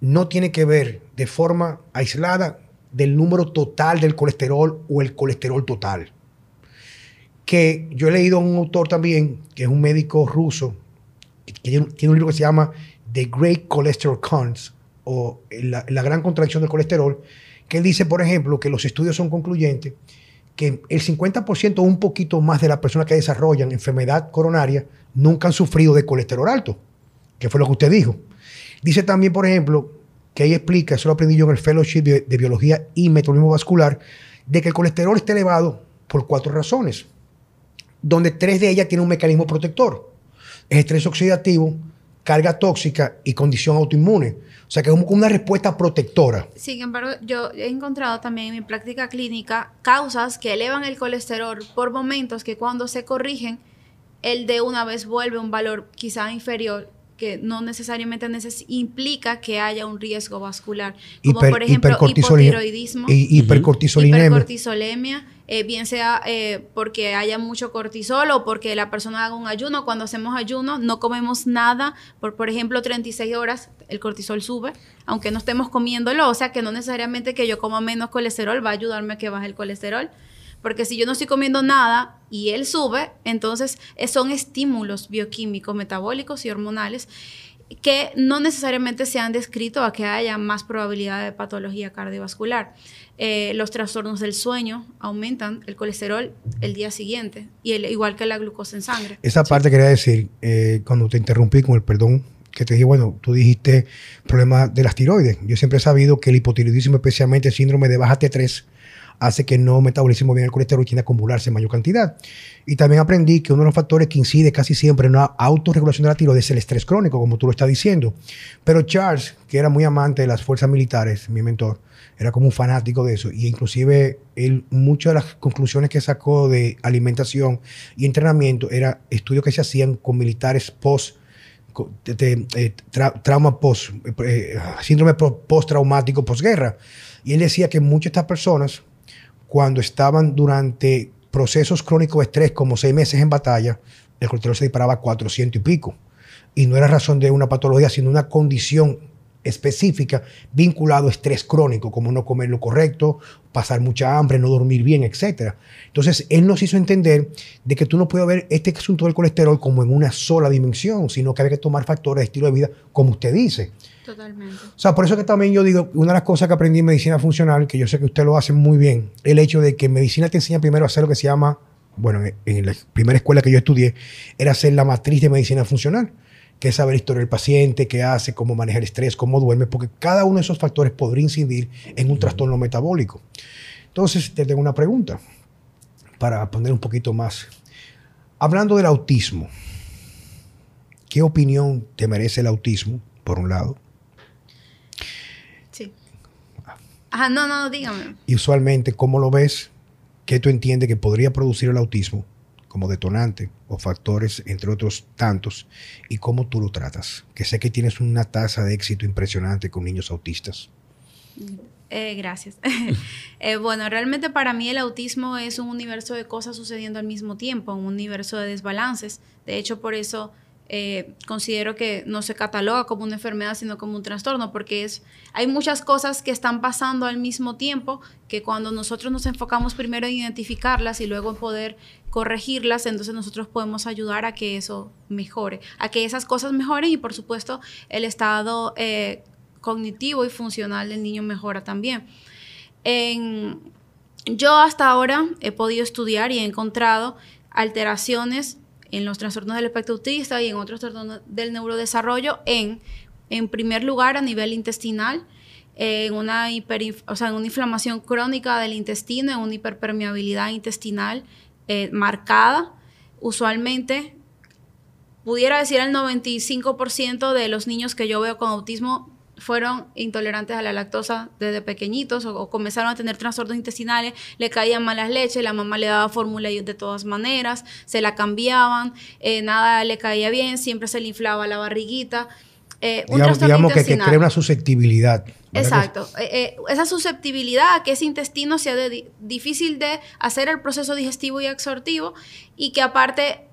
no tiene que ver de forma aislada del número total del colesterol o el colesterol total que yo he leído a un autor también, que es un médico ruso, que tiene un libro que se llama The Great Cholesterol Cons, o la, gran contracción del colesterol, que él dice, por ejemplo, que los estudios son concluyentes, que el 50% o un poquito más de las personas que desarrollan enfermedad coronaria nunca han sufrido de colesterol alto, que fue lo que usted dijo. Dice también, por ejemplo, que ahí explica, eso lo aprendí yo en el Fellowship de, Biología y Metabolismo Vascular, de que el colesterol está elevado por cuatro razones donde tres de ellas tienen un mecanismo protector. Es estrés oxidativo, carga tóxica y condición autoinmune. O sea que es una respuesta protectora. Sin embargo, yo he encontrado también en mi práctica clínica causas que elevan el colesterol por momentos que cuando se corrigen, el de una vez vuelve a un valor quizá inferior que no necesariamente neces- implica que haya un riesgo vascular, como Hiper- por ejemplo hipotiroidismo, y hipercortisolinemia. hipercortisolemia, eh, bien sea eh, porque haya mucho cortisol o porque la persona haga un ayuno. Cuando hacemos ayuno no comemos nada, por, por ejemplo 36 horas el cortisol sube, aunque no estemos comiéndolo, o sea que no necesariamente que yo coma menos colesterol va a ayudarme a que baje el colesterol. Porque si yo no estoy comiendo nada y él sube, entonces eh, son estímulos bioquímicos, metabólicos y hormonales que no necesariamente se han descrito a que haya más probabilidad de patología cardiovascular. Eh, los trastornos del sueño aumentan el colesterol el día siguiente, y el, igual que la glucosa en sangre. Esa parte quería decir, eh, cuando te interrumpí con el perdón, que te dije, bueno, tú dijiste problema de las tiroides. Yo siempre he sabido que el hipotiroidismo, especialmente el síndrome de baja T3, hace que no metabolicemos bien el colesterol y tiende a acumularse en mayor cantidad. Y también aprendí que uno de los factores que incide casi siempre en una autorregulación de la tiroides es el estrés crónico, como tú lo estás diciendo. Pero Charles, que era muy amante de las fuerzas militares, mi mentor, era como un fanático de eso. Y inclusive él, muchas de las conclusiones que sacó de alimentación y entrenamiento era estudios que se hacían con militares post eh, trauma post, eh, síndrome post-traumático posguerra. Y él decía que muchas de estas personas cuando estaban durante procesos crónicos de estrés, como seis meses en batalla, el colesterol se disparaba a 400 y pico. Y no era razón de una patología, sino una condición específica vinculado a estrés crónico, como no comer lo correcto, pasar mucha hambre, no dormir bien, etc. Entonces, él nos hizo entender de que tú no puedes ver este asunto del colesterol como en una sola dimensión, sino que hay que tomar factores de estilo de vida, como usted dice. Totalmente. O sea, por eso que también yo digo, una de las cosas que aprendí en medicina funcional, que yo sé que usted lo hace muy bien, el hecho de que medicina te enseña primero a hacer lo que se llama, bueno, en la primera escuela que yo estudié, era hacer la matriz de medicina funcional, que es saber historia del paciente, qué hace, cómo maneja el estrés, cómo duerme, porque cada uno de esos factores podría incidir en un trastorno metabólico. Entonces, te tengo una pregunta para poner un poquito más. Hablando del autismo, ¿qué opinión te merece el autismo, por un lado? Ajá, no, no, dígame. Y usualmente, ¿cómo lo ves? ¿Qué tú entiendes que podría producir el autismo como detonante o factores, entre otros tantos? ¿Y cómo tú lo tratas? Que sé que tienes una tasa de éxito impresionante con niños autistas. Eh, gracias. Eh, bueno, realmente para mí el autismo es un universo de cosas sucediendo al mismo tiempo, un universo de desbalances. De hecho, por eso eh, considero que no se cataloga como una enfermedad, sino como un trastorno, porque es, hay muchas cosas que están pasando al mismo tiempo que cuando nosotros nos enfocamos primero en identificarlas y luego en poder corregirlas, entonces nosotros podemos ayudar a que eso mejore, a que esas cosas mejoren y por supuesto el estado eh, cognitivo y funcional del niño mejora también. yo hasta ahora he podido estudiar y he encontrado alteraciones en los trastornos del espectro autista y en otros trastornos del neurodesarrollo en, en primer lugar, a nivel intestinal, en una, o sea, en una inflamación crónica del intestino, en una hiperpermeabilidad intestinal eh, marcada. Usualmente, pudiera decir el 95% de los niños que yo veo con autismo fueron intolerantes a la lactosa desde pequeñitos o, comenzaron a tener trastornos intestinales, le caían malas leches, la mamá le daba fórmula de todas maneras, se la cambiaban, eh, nada le caía bien, siempre se le inflaba la barriguita. Eh, digamos, que, crea una susceptibilidad. Exacto. Eh, esa susceptibilidad a que ese intestino sea difícil de hacer el proceso digestivo y absortivo y que aparte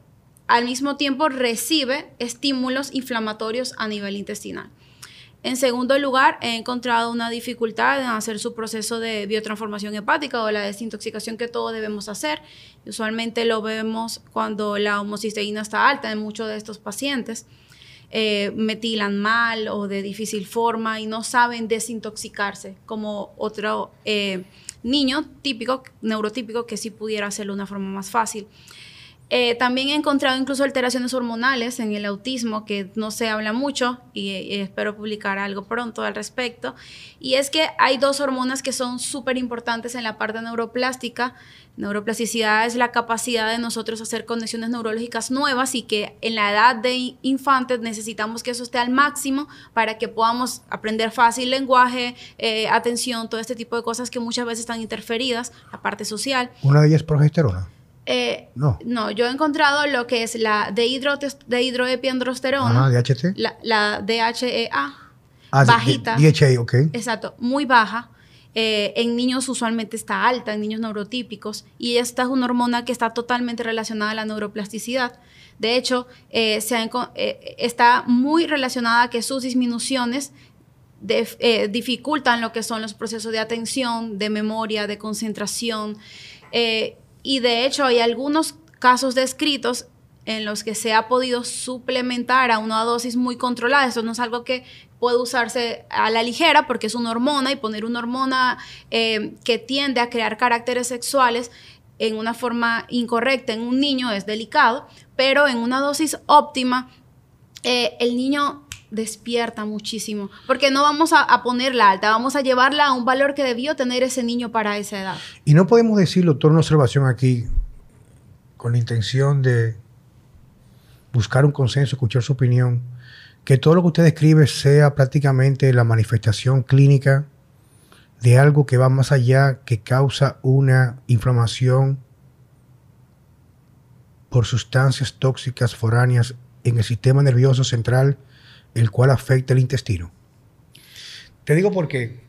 al mismo tiempo recibe estímulos inflamatorios a nivel intestinal. En segundo lugar, he encontrado una dificultad en hacer su proceso de biotransformación hepática o la desintoxicación que todos debemos hacer. Usualmente lo vemos cuando la homocisteína está alta en muchos de estos pacientes. Eh, metilan mal o de difícil forma y no saben desintoxicarse como otro eh, niño típico, neurotípico, que sí pudiera hacerlo de una forma más fácil. Eh, también he encontrado incluso alteraciones hormonales en el autismo que no se habla mucho y, espero publicar algo pronto al respecto. Y es que hay dos hormonas que son súper importantes en la parte neuroplástica. Neuroplasticidad es la capacidad de nosotros hacer conexiones neurológicas nuevas y que en la edad de infantes necesitamos que eso esté al máximo para que podamos aprender fácil lenguaje, eh, atención, todo este tipo de cosas que muchas veces están interferidas, la parte social. Una de ellas es progesterona. Eh, no. No, yo he encontrado lo que es la dehidroepiandrosterona. DHT. La, la DHEA. Ah, bajita. DHA, ok. Exacto, muy baja. eh, en niños usualmente está alta, en niños neurotípicos, y esta es una hormona que está totalmente relacionada a la neuroplasticidad. De hecho, eh, se eh, está muy relacionada a que sus disminuciones dificultan lo que son los procesos de atención, de memoria, de concentración. Y de hecho, hay algunos casos descritos en los que se ha podido suplementar a una dosis muy controlada. Eso no es algo que puede usarse a la ligera porque es una hormona y poner una hormona eh, que tiende a crear caracteres sexuales en una forma incorrecta en un niño es delicado, pero en una dosis óptima eh, el niño despierta muchísimo, porque no vamos a, ponerla alta, vamos a llevarla a un valor que debió tener ese niño para esa edad. Y no podemos decir, doctor, una observación aquí, con la intención de buscar un consenso, escuchar su opinión, que todo lo que usted describe sea prácticamente la manifestación clínica de algo que va más allá, que causa una inflamación por sustancias tóxicas foráneas en el sistema nervioso central, el cual afecta el intestino. Te digo porque,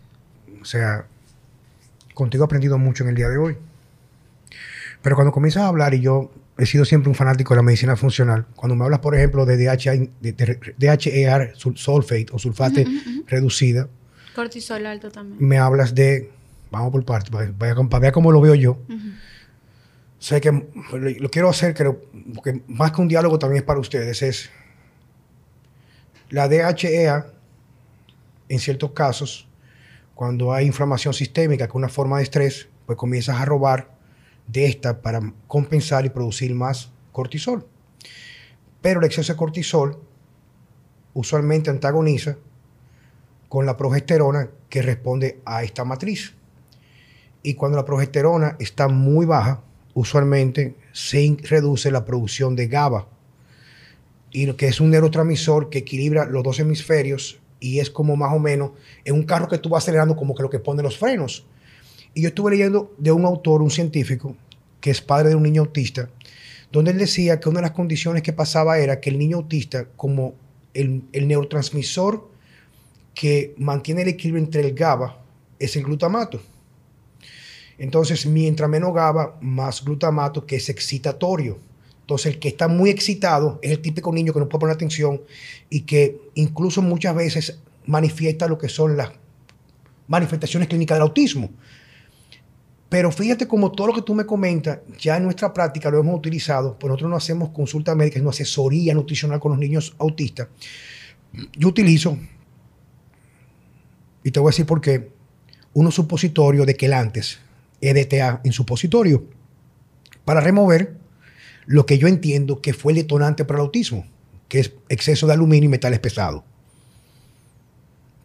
o sea, contigo he aprendido mucho en el día de hoy. Pero cuando comienzas a hablar y yo he sido siempre un fanático de la medicina funcional. Cuando me hablas, por ejemplo, de, DHER sulfate o sulfate reducida. Cortisol alto también. Me hablas de, vamos por partes, para, ver cómo lo veo yo. Sé que lo, quiero hacer, creo, porque más que un diálogo también es para ustedes, es la DHEA, en ciertos casos, cuando hay inflamación sistémica, que es una forma de estrés, pues comienzas a robar de esta para compensar y producir más cortisol. Pero el exceso de cortisol usualmente antagoniza con la progesterona que responde a esta matriz. Y cuando la progesterona está muy baja, usualmente se reduce la producción de GABA, y que es un neurotransmisor que equilibra los dos hemisferios y es como más o menos en un carro que tú vas acelerando como que lo que pone los frenos. Y yo estuve leyendo de un autor, un científico, que es padre de un niño autista, donde él decía que una de las condiciones que pasaba era que el niño autista, como el, neurotransmisor que mantiene el equilibrio entre el GABA, es el glutamato. Entonces, mientras menos GABA, más glutamato, que es excitatorio. Entonces, el que está muy excitado es el típico niño que no puede poner atención y que incluso muchas veces manifiesta lo que son las manifestaciones clínicas del autismo. Pero fíjate como todo lo que tú me comentas, ya en nuestra práctica lo hemos utilizado, pues nosotros no hacemos consulta médica, no asesoría nutricional con los niños autistas. Yo utilizo, y te voy a decir por qué, unos supositorios de quelantes, EDTA en supositorio, para remover lo que yo entiendo que fue el detonante para el autismo, que es exceso de aluminio y metales pesados.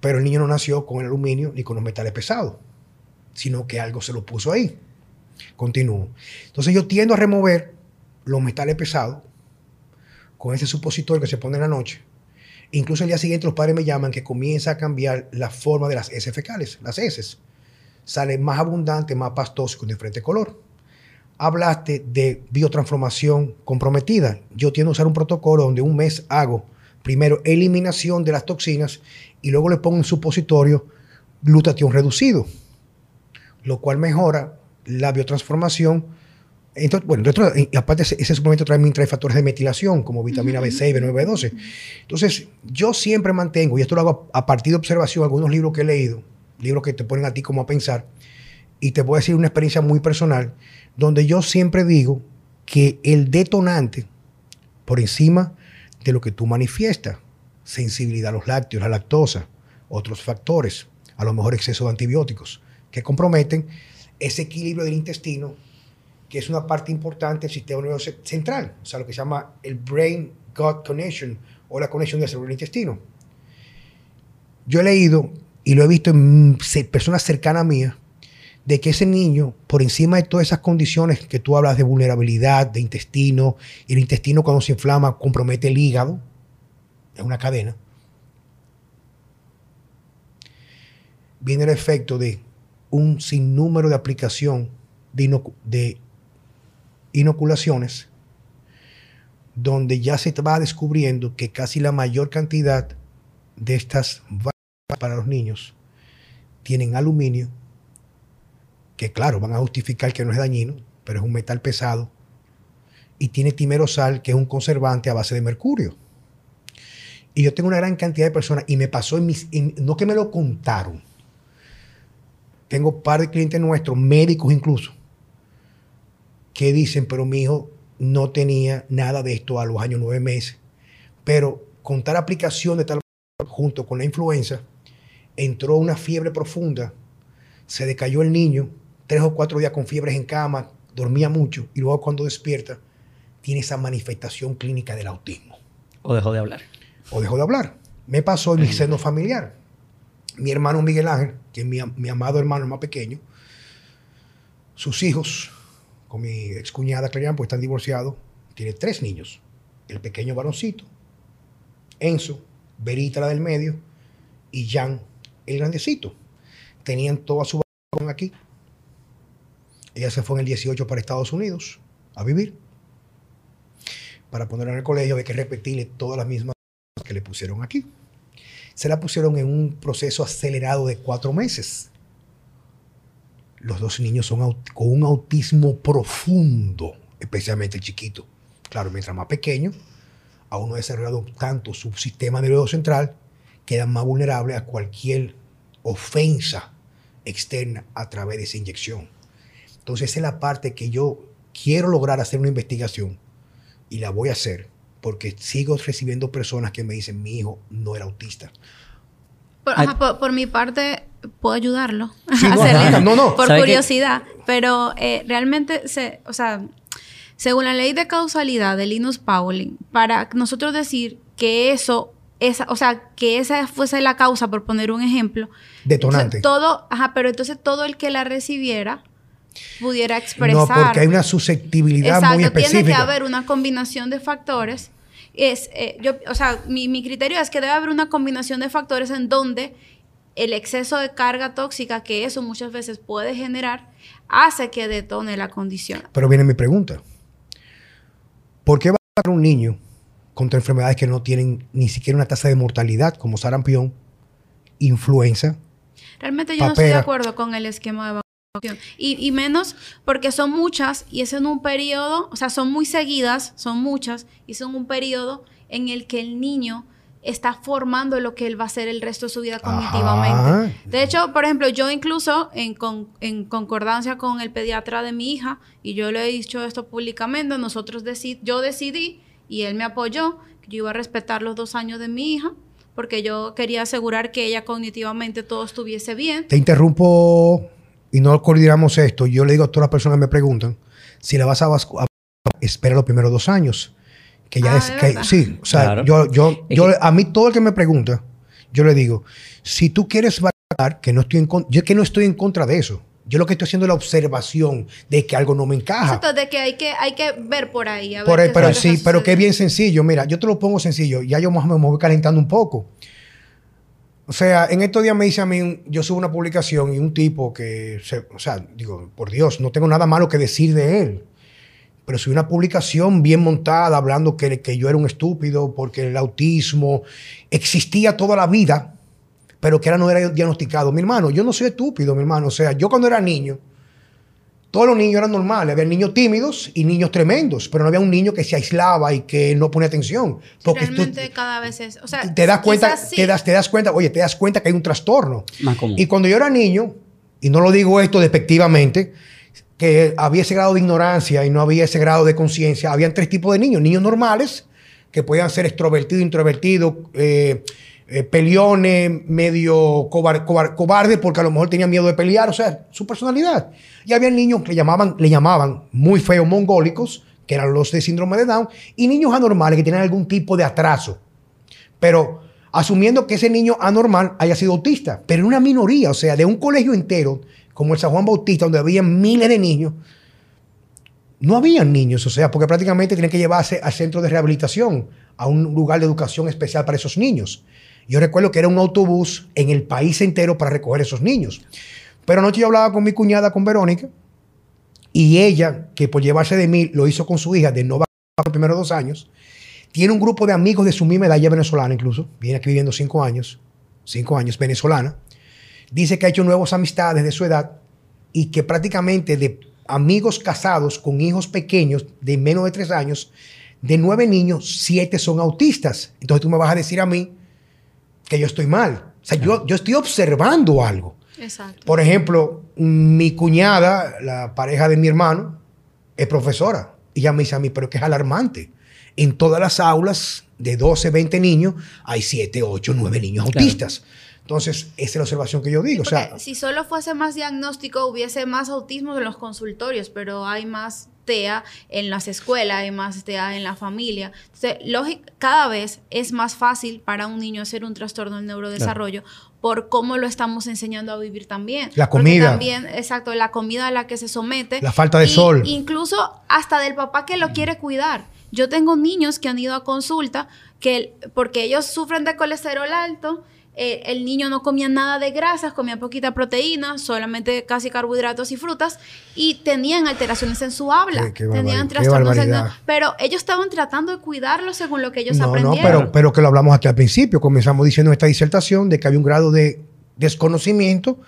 Pero el niño no nació con el aluminio ni con los metales pesados sino que algo se lo puso ahí. Continúo. Entonces yo tiendo a remover los metales pesados con ese supositorio que se pone en la noche. Incluso el día siguiente los padres me llaman que comienza a cambiar la forma de las heces fecales, las heces. Sale más abundante, más pastoso con diferente color. Hablaste de biotransformación comprometida. Yo tiendo a usar un protocolo donde un mes hago primero eliminación de las toxinas y luego le pongo un supositorio glutatión reducido lo cual mejora la biotransformación. Entonces, bueno, y aparte ese, suplemento trae, trae, factores de metilación como vitamina B6, B9, B12. Entonces, yo siempre mantengo, y esto lo hago a, partir de observación, algunos libros que he leído, libros que te ponen a ti como a pensar, y te voy a decir una experiencia muy personal, donde yo siempre digo que el detonante, por encima de lo que tú manifiestas, sensibilidad a los lácteos, la lactosa, otros factores, a lo mejor exceso de antibióticos, que comprometen ese equilibrio del intestino, que es una parte importante del sistema nervioso central, o sea, lo que se llama el brain-gut connection o la conexión del cerebro intestino. Yo he leído y lo he visto en personas cercanas a de que ese niño, por encima de todas esas condiciones que tú hablas de vulnerabilidad, de intestino, y el intestino cuando se inflama compromete el hígado, es una cadena, viene el efecto de un sinnúmero de aplicación de, inoculaciones donde ya se va descubriendo que casi la mayor cantidad de estas para los niños tienen aluminio que claro, van a justificar que no es dañino, pero es un metal pesado, y tiene timerosal, que es un conservante a base de mercurio. Y yo tengo una gran cantidad de personas, y me pasó en mis, no que me lo contaron, tengo un par de clientes nuestros, médicos incluso, que dicen, pero mi hijo no tenía nada de esto a los años nueve meses, pero con tal aplicación de tal junto con la influenza, entró una fiebre profunda, se decayó el niño, tres o cuatro días con fiebres en cama, dormía mucho y luego cuando despierta tiene esa manifestación clínica del autismo O dejó de hablar. o dejó de hablar. Me pasó en mi seno familiar. Mi hermano Miguel Ángel, que es mi, mi amado hermano más pequeño, sus hijos, con mi excuñada Clarian, pues están divorciados, tiene tres niños. El pequeño varoncito, Enzo, Verita la del medio y Jan, el grandecito. Tenían toda su. Ella se fue en el 18 para Estados Unidos a vivir. Para ponerla en el colegio hay que repetirle todas las mismas que le pusieron aquí. Se la pusieron en un proceso acelerado de cuatro meses. Los dos niños son con un autismo profundo, especialmente el chiquito. Claro, mientras más pequeño, aún no ha desarrollado tanto su sistema nervioso central, quedan más vulnerables a cualquier ofensa externa a través de esa inyección. Entonces, esa es la parte que yo quiero lograr hacer una investigación y la voy a hacer porque sigo recibiendo personas que me dicen mi hijo no era autista. Por, Ay. ajá, por- por mi parte, puedo ayudarlo Sí, no, ajá, no, no. por curiosidad. Pero eh, realmente, se, o sea, según la ley de causalidad de Linus Pauling, para nosotros decir que eso, esa, o sea, que esa fuese la causa, por poner un ejemplo, Detonante. todo, ajá, pero entonces todo el que la recibiera pudiera No, expresar. porque hay una susceptibilidad Exacto, muy específica. tiene que haber una combinación de factores. Es, eh, yo, o sea, mi, mi criterio es que debe haber una combinación de factores en donde el exceso de carga tóxica que eso muchas veces puede generar hace que detone la condición. Pero viene mi pregunta. ¿Por qué va a dar un niño contra enfermedades que no tienen ni siquiera una tasa de mortalidad como sarampión, influenza? Realmente yo no estoy de acuerdo con el esquema de. Y, y menos porque son muchas y es en un periodo, o sea, son muy seguidas, son muchas, y son un periodo en el que el niño está formando lo que él va a hacer el resto de su vida cognitivamente. Ajá. De hecho, por ejemplo, yo incluso en, con- en concordancia con el pediatra de mi hija, y yo le he dicho esto públicamente, nosotros deci- yo decidí, y él me apoyó, que yo iba a respetar los dos años de mi hija, porque yo quería asegurar que ella cognitivamente todo estuviese bien. Te interrumpo y no coordinamos esto. Yo le digo a todas las personas que me preguntan, si la vas a vacunar, espera los primeros dos años. Que ya Ah, es, ¿de que- sí, o sea, Claro. yo, yo, Es yo, que- a mí todo el que me pregunta, yo le digo, si tú quieres vacunar, que no estoy en contra, yo que no estoy en contra de eso. Yo lo que estoy haciendo es la observación de que algo no me encaja. Exacto, de que hay que, hay que ver por ahí. a ver Por ahí, qué pero sí, pero que es bien sencillo. Mira, yo te lo pongo sencillo. Ya yo más me voy calentando un poco. O sea, en estos días me dice a mí, yo subo una publicación y un tipo que, se- o sea, digo, por Dios, no tengo nada malo que decir de él. Pero subí una publicación bien montada hablando que, que yo era un estúpido porque el autismo existía toda la vida, pero que ahora no era diagnosticado. Mi hermano, yo no soy estúpido, mi hermano. O sea, yo cuando era niño, todos los niños eran normales. Había niños tímidos y niños tremendos, pero no había un niño que se aislaba y que no ponía atención. Porque tú- realmente cada vez es. O sea, te das cuenta, sí. te das, te das cuenta, oye, te das cuenta que hay un trastorno. Más común. Y cuando yo era niño, y no lo digo esto despectivamente, que había ese grado de ignorancia y no había ese grado de conciencia, habían tres tipos de niños. Niños normales, que podían ser extrovertidos, introvertidos, eh, eh, peleones, medio cobar- cobar- cobardes, porque a lo mejor tenían miedo de pelear, o sea, su personalidad. Y había niños que le llamaban, le llamaban muy feos mongólicos, que eran los de síndrome de Down, y niños anormales que tenían algún tipo de atraso. Pero asumiendo que ese niño anormal haya sido autista, pero en una minoría, o sea, de un colegio entero, como el San Juan Bautista, donde había miles de niños, no habían niños, o sea, porque prácticamente tenían que llevarse al centro de rehabilitación, a un lugar de educación especial para esos niños. Yo recuerdo que era un autobús en el país entero para recoger esos niños. Pero anoche yo hablaba con mi cuñada, con Verónica, y ella, que por llevarse de mí, lo hizo con su hija de no vacunar los primeros dos años, tiene un grupo de amigos de su misma edad, es venezolana incluso, viene aquí viviendo cinco años, cinco años, venezolana. Dice que ha hecho nuevas amistades de su edad y que prácticamente de amigos casados con hijos pequeños de menos de tres años, de nueve niños, siete son autistas. Entonces tú me vas a decir a mí que yo estoy mal. O sea, yo, yo estoy observando algo. Exacto. Por ejemplo, mi cuñada, la pareja de mi hermano, es profesora. Y ella me dice a mí, pero que es alarmante. En todas las aulas de 12, 20 niños, hay 7, 8, 9 niños Claro. autistas. Entonces, esa es la observación que yo digo. O sea, si solo fuese más diagnóstico, hubiese más autismo en los consultorios, pero hay más TEA en las escuelas, hay más TEA en la familia. Entonces, cada vez es más fácil para un niño hacer un trastorno del neurodesarrollo por cómo lo estamos enseñando a vivir también. La Porque comida. también, exacto, la comida a la que se somete. La falta de Y sol. Incluso hasta del papá que lo quiere cuidar. Yo tengo niños que han ido a consulta que porque ellos sufren de colesterol alto, eh, el niño no comía nada de grasas, comía poquita proteína, solamente casi carbohidratos y frutas, y tenían alteraciones en su habla. Qué- qué tenían trastornos en-. Pero ellos estaban tratando de cuidarlo según lo que ellos no, no, aprendieron. pero, pero que lo hablamos aquí al principio. Comenzamos diciendo en esta disertación de que hay un grado de desconocimiento,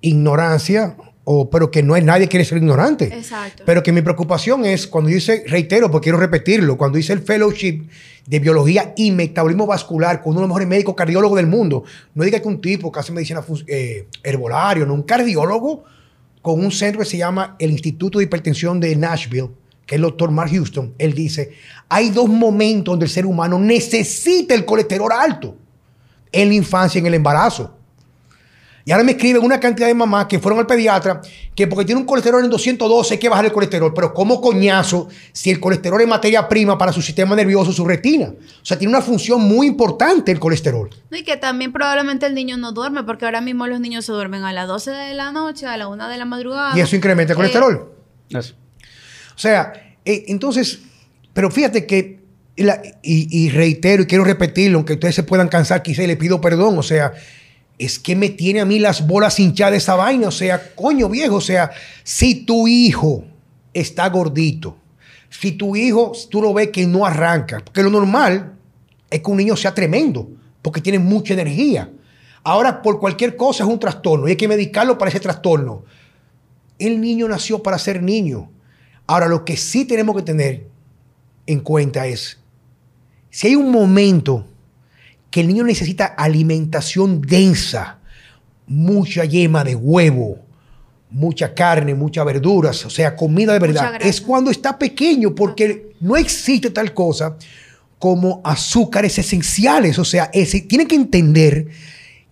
ignorancia, o, pero que no es nadie quiere ser ignorante. Exacto. Pero que mi preocupación es, cuando dice, reitero, porque quiero repetirlo, cuando dice el fellowship de biología y metabolismo vascular con uno de los mejores médicos cardiólogos del mundo, no diga que un tipo que hace medicina eh, herbolario, no, un cardiólogo con un centro que se llama el Instituto de Hipertensión de Nashville, que es el doctor Mark Houston, él dice, hay dos momentos donde el ser humano necesita el colesterol alto, en la infancia y en el embarazo. Y ahora me escriben una cantidad de mamás que fueron al pediatra que porque tiene un colesterol en 212 hay que bajar el colesterol. Pero ¿cómo coñazo si el colesterol es materia prima para su sistema nervioso, su retina? O sea, tiene una función muy importante el colesterol. No, Y que también probablemente el niño no duerme, porque ahora mismo los niños se duermen a las 12 de la noche, a la 1 de la madrugada. Y eso incrementa el Eh, colesterol. Eso. O sea, eh, entonces, pero fíjate que, la- y, y reitero y quiero repetirlo, aunque ustedes se puedan cansar, quizá y le pido perdón, o sea, es que me tiene a mí las bolas hinchadas esa vaina, o sea, coño viejo, o sea, si tu hijo está gordito, si tu hijo, tú lo ves que no arranca, porque lo normal es que un niño sea tremendo, porque tiene mucha energía. Ahora, por cualquier cosa es un trastorno y hay que medicarlo para ese trastorno. El niño nació para ser niño. Ahora, lo que sí tenemos que tener en cuenta es, si hay un momento que el niño necesita alimentación densa, mucha yema de huevo, mucha carne, muchas verduras, o sea, comida de verdad, es cuando está pequeño, porque no existe tal cosa como azúcares esenciales, o sea, ese, tiene que entender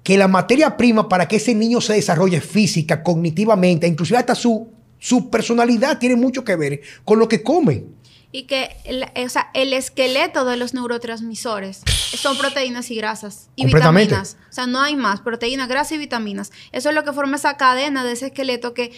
que la materia prima para que ese niño se desarrolle física, cognitivamente, inclusive hasta su, su personalidad tiene mucho que ver con lo que come. Y que el, o sea, el esqueleto de los neurotransmisores son proteínas y grasas y vitaminas. O sea, no hay más. Proteínas, grasas y vitaminas. Eso es lo que forma esa cadena de ese esqueleto que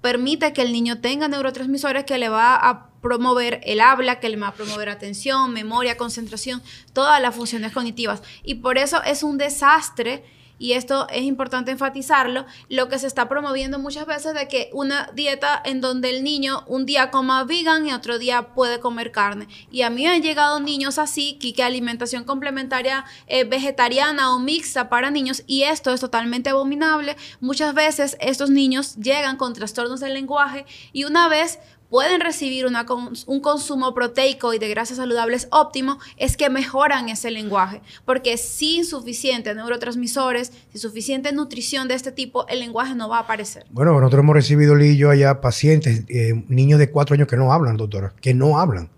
permite que el niño tenga neurotransmisores que le va a promover el habla, que le va a promover atención, memoria, concentración, todas las funciones cognitivas. Y por eso es un desastre y esto es importante enfatizarlo, lo que se está promoviendo muchas veces de que una dieta en donde el niño un día coma vegan y otro día puede comer carne. Y a mí han llegado niños así, que, que alimentación complementaria eh, vegetariana o mixta para niños y esto es totalmente abominable. Muchas veces estos niños llegan con trastornos del lenguaje y una vez pueden recibir un consumo proteico y de grasas saludables óptimo, es que mejoran ese lenguaje. Porque sin suficientes neurotransmisores, sin suficiente nutrición de este tipo, el lenguaje no va a aparecer. Bueno, nosotros hemos recibido, yo, allá pacientes, eh, niños de cuatro años que no hablan, doctora, que no hablan.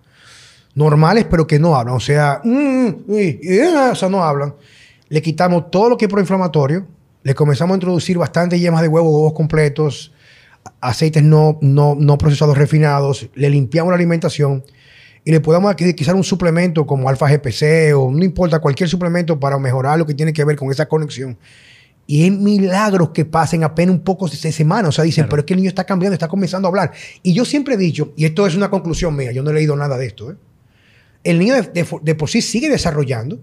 Normales, pero que no hablan. O sea, mm, y, eh, o sea, no hablan. Le quitamos todo lo que es proinflamatorio, le comenzamos a introducir bastante yemas de huevo, huevos completos, aceites no, no, no procesados refinados, le limpiamos la alimentación y le podemos adquirir quizás un suplemento como alfa GPC o no importa, cualquier suplemento para mejorar lo que tiene que ver con esa conexión. Y es milagros que pasen apenas un poco de semanas. O sea, dicen, Claro. pero es que el niño está cambiando, está comenzando a hablar. Y yo siempre he dicho, y esto es una conclusión mía, yo no he leído nada de esto, ¿eh? el niño de, de- de por sí sigue desarrollando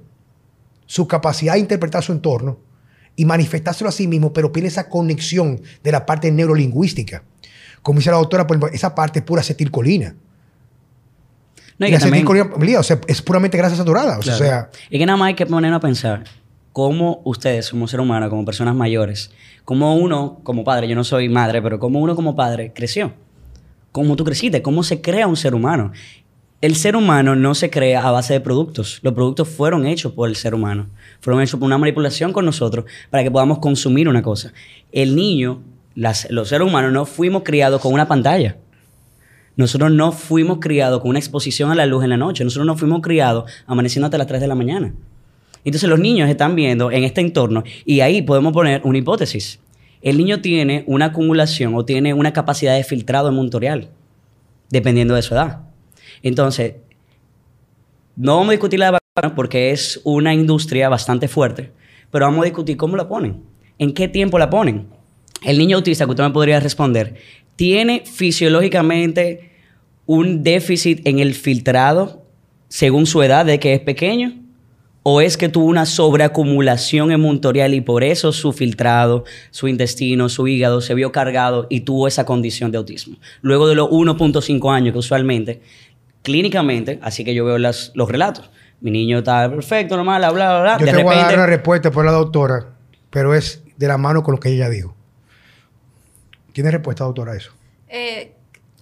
su capacidad de interpretar su entorno y manifestárselo a sí mismo, pero tiene esa conexión de la parte neurolingüística. Como dice la doctora, por ejemplo, esa parte es pura acetilcolina. No, y y también- acetilcolina, o sea, es puramente grasa saturada. O Claro. sea, es que nada más hay que ponernos a pensar cómo ustedes como ser humano, como personas mayores, cómo uno como padre, yo no soy madre, pero cómo uno como padre creció. Cómo tú creciste, cómo se crea un ser humano. El ser humano no se crea a base de productos. Los productos fueron hechos por el ser humano. Fueron hechos por una manipulación con nosotros para que podamos consumir una cosa. El niño, los seres humanos no fuimos criados con una pantalla. Nosotros no fuimos criados con una exposición a la luz en la noche. Nosotros no fuimos criados amaneciendo hasta las 3 de la mañana. Entonces los niños están viendo en este entorno y ahí podemos poner una hipótesis. El niño tiene una acumulación o tiene una capacidad de filtrado en montorial, dependiendo de su edad. Entonces, no vamos a discutir la vacuna porque es una industria bastante fuerte, pero vamos a discutir cómo la ponen, en qué tiempo la ponen. El niño autista, que usted me podría responder, tiene fisiológicamente un déficit en el filtrado según su edad de que es pequeño. ¿O es que tuvo una sobreacumulación en montorial y por eso su filtrado, su intestino, su hígado se vio cargado y tuvo esa condición de autismo? Luego de los 1.5 años que usualmente, clínicamente, así que yo veo las- los relatos. Mi niño está perfecto, normal, bla, bla, bla. Yo de te voy a dar una respuesta por la doctora, pero es de la mano con lo que ella dijo. ¿Tiene respuesta, doctora, a eso? Eh,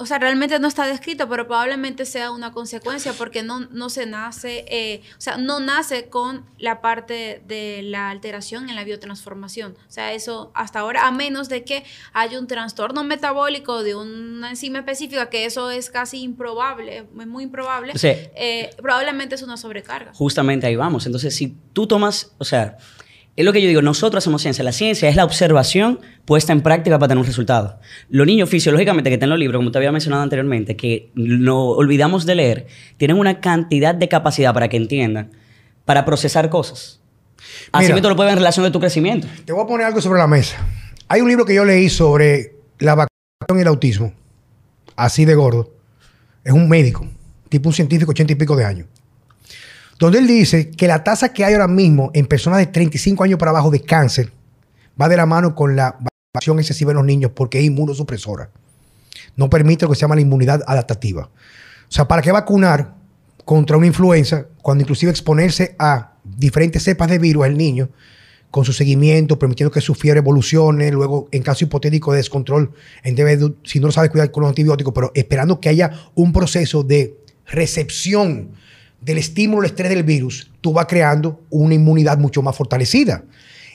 o sea, realmente no está descrito, pero probablemente sea una consecuencia porque no, no se nace, eh, o sea, no nace con la parte de la alteración en la biotransformación. O sea, eso hasta ahora, a menos de que haya un trastorno metabólico de una enzima específica, que eso es casi improbable, es muy improbable, Sí. eh, probablemente es una sobrecarga. Justamente ahí vamos. Entonces, si tú tomas, o sea, es lo que yo digo, nosotros hacemos ciencia. La ciencia es la observación puesta en práctica para tener un resultado. Los niños fisiológicamente que están en los libros, como te había mencionado anteriormente, que no olvidamos de leer, tienen una cantidad de capacidad para que entiendan, para procesar cosas. Así Mira. que tú lo puedes ver en relación de tu crecimiento. Te voy a poner algo sobre la mesa. Hay un libro que yo leí sobre la vacunación y el autismo, así de gordo. Es un médico, tipo un científico, ochenta y pico de años. Donde él dice que la tasa que hay ahora mismo en personas de 35 años para abajo de cáncer va de la mano con la vacunación excesiva en los niños porque es inmunosupresora. No permite lo que se llama la inmunidad adaptativa. O sea, ¿para qué vacunar contra una influenza cuando inclusive exponerse a diferentes cepas de virus el niño con su seguimiento, permitiendo que su fiebre evolucione, luego en caso hipotético de descontrol, en si no lo sabe cuidar con los antibióticos, pero esperando que haya un proceso de recepción del estímulo, el estrés del virus, tú vas creando una inmunidad mucho más fortalecida.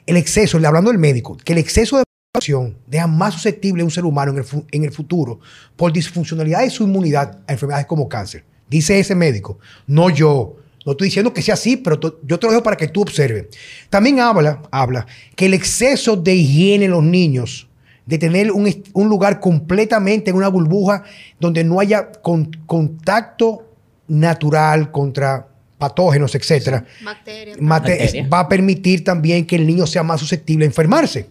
El exceso, hablando del médico, que el exceso de vacunación deja más susceptible a un ser humano en el, futuro por disfuncionalidad de su inmunidad a enfermedades como cáncer. Dice ese médico, no yo. No estoy diciendo que sea así, pero yo te lo dejo para que tú observes. También habla, habla que el exceso de higiene en los niños, de tener un lugar completamente en una burbuja donde no haya con- contacto natural contra patógenos, etcétera, Bacterias. mate- Bacterias. va a permitir también que el niño sea más susceptible a enfermarse.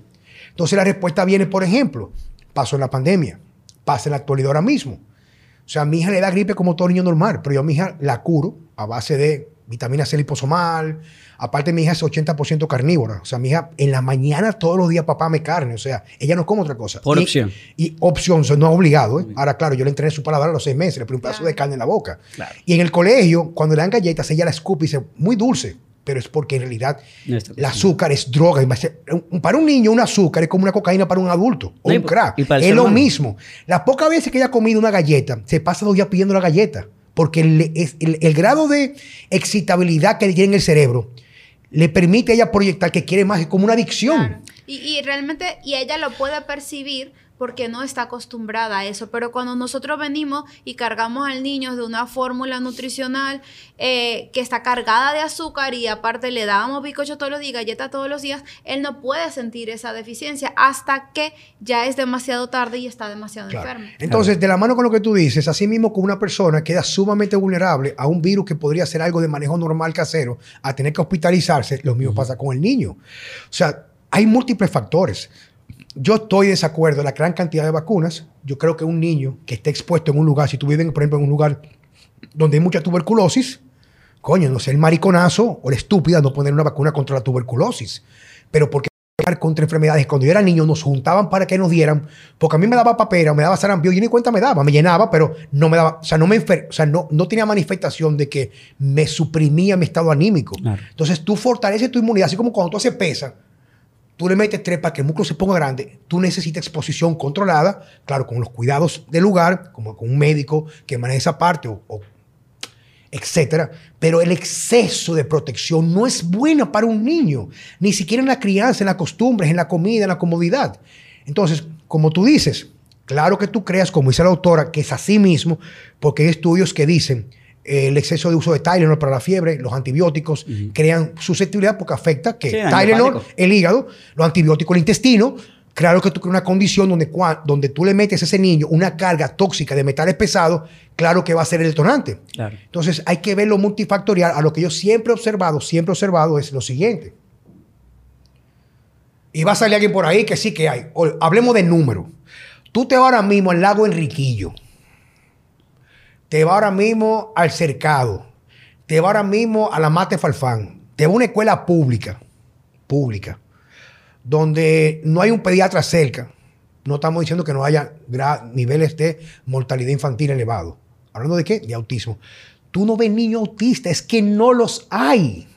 Entonces la respuesta viene, por ejemplo, pasó en la pandemia, pasa en la actualidad ahora mismo. O sea, a mi hija le da gripe como todo niño normal, pero yo a mi hija la curo a base de vitamina C liposomal. Aparte, mi hija es 80% carnívora. O sea, mi hija en la mañana todos los días papá me carne. O sea, ella no come otra cosa. Por Y- opción. Y opción, o sea, no obligado. ¿eh? Ahora, claro, yo le entrené su paladar a los seis meses, le pongo un pedazo Claro. de carne en la boca. Claro. Y en el colegio, cuando le dan galletas, ella la escupe y dice, muy dulce. Pero es porque en realidad No el azúcar es droga. Para un niño, un azúcar es como una cocaína para un adulto. O No, un crack. Es lo humano. mismo. Las pocas veces que ella ha comido una galleta, se pasa dos días pidiendo la galleta. Porque el, el- el grado de excitabilidad que tiene en el cerebro le permite a ella proyectar que quiere más. Es como una adicción. Y, y realmente, y ella lo puede percibir porque no está acostumbrada a eso. Pero cuando nosotros venimos y cargamos al niño de una fórmula nutricional eh, que está cargada de azúcar y aparte le dábamos bizcocho todos los días, galletas todos los días, él no puede sentir esa deficiencia hasta que ya es demasiado tarde y está demasiado Claro. enfermo. Entonces, de la mano con lo que tú dices, así mismo con una persona queda sumamente vulnerable a un virus que podría ser algo de manejo normal casero, a tener que hospitalizarse, lo mismo pasa con el niño. O sea, hay múltiples factores. Yo estoy de desacuerdo en la gran cantidad de vacunas. Yo creo que un niño que esté expuesto en un lugar, si tú vives, por ejemplo, en un lugar donde hay mucha tuberculosis, coño, no sé, el mariconazo o la estúpida no poner una vacuna contra la tuberculosis. Pero porque contra enfermedades. Cuando yo era niño nos juntaban para que nos dieran, porque a mí me daba papera, me daba sarampión, yo ni cuenta me daba, me llenaba, pero no me daba, o sea, no me enfer o sea, no, no tenía manifestación de que me suprimía mi estado anímico. Entonces tú fortaleces tu inmunidad, así como cuando tú haces pesa, tú le metes tres para que el músculo se ponga grande, tú necesitas exposición controlada, claro, con los cuidados del lugar, como con un médico que maneje esa parte o, o etcétera. Pero el exceso de protección no es bueno para un niño, ni siquiera en la crianza, en las costumbres, en la comida, en la comodidad. Entonces, como tú dices, claro que tú creas, como dice la autora, que es así mismo, porque hay estudios que dicen el exceso de uso de Tylenol para la fiebre, los antibióticos crean susceptibilidad porque afecta que Tylenol, el hígado, los antibióticos, el intestino, Claro que tú creas una condición donde, donde tú le metes a ese niño una carga tóxica de metales pesados, claro que va a ser el detonante. Entonces hay que ver lo multifactorial. A lo que yo siempre he observado, siempre he observado es lo siguiente. Y va a salir alguien por ahí que sí que hay. hablemos de número. Tú te vas ahora mismo al lago Enriquillo. Te vas ahora mismo al cercado. Te vas ahora mismo a la Mate Falfán. Te vas a una escuela pública. Pública donde no hay un pediatra cerca, no estamos diciendo que no haya niveles de mortalidad infantil elevado. ¿Hablando de qué? De autismo. Tú no ves niños autistas, es que no los hay.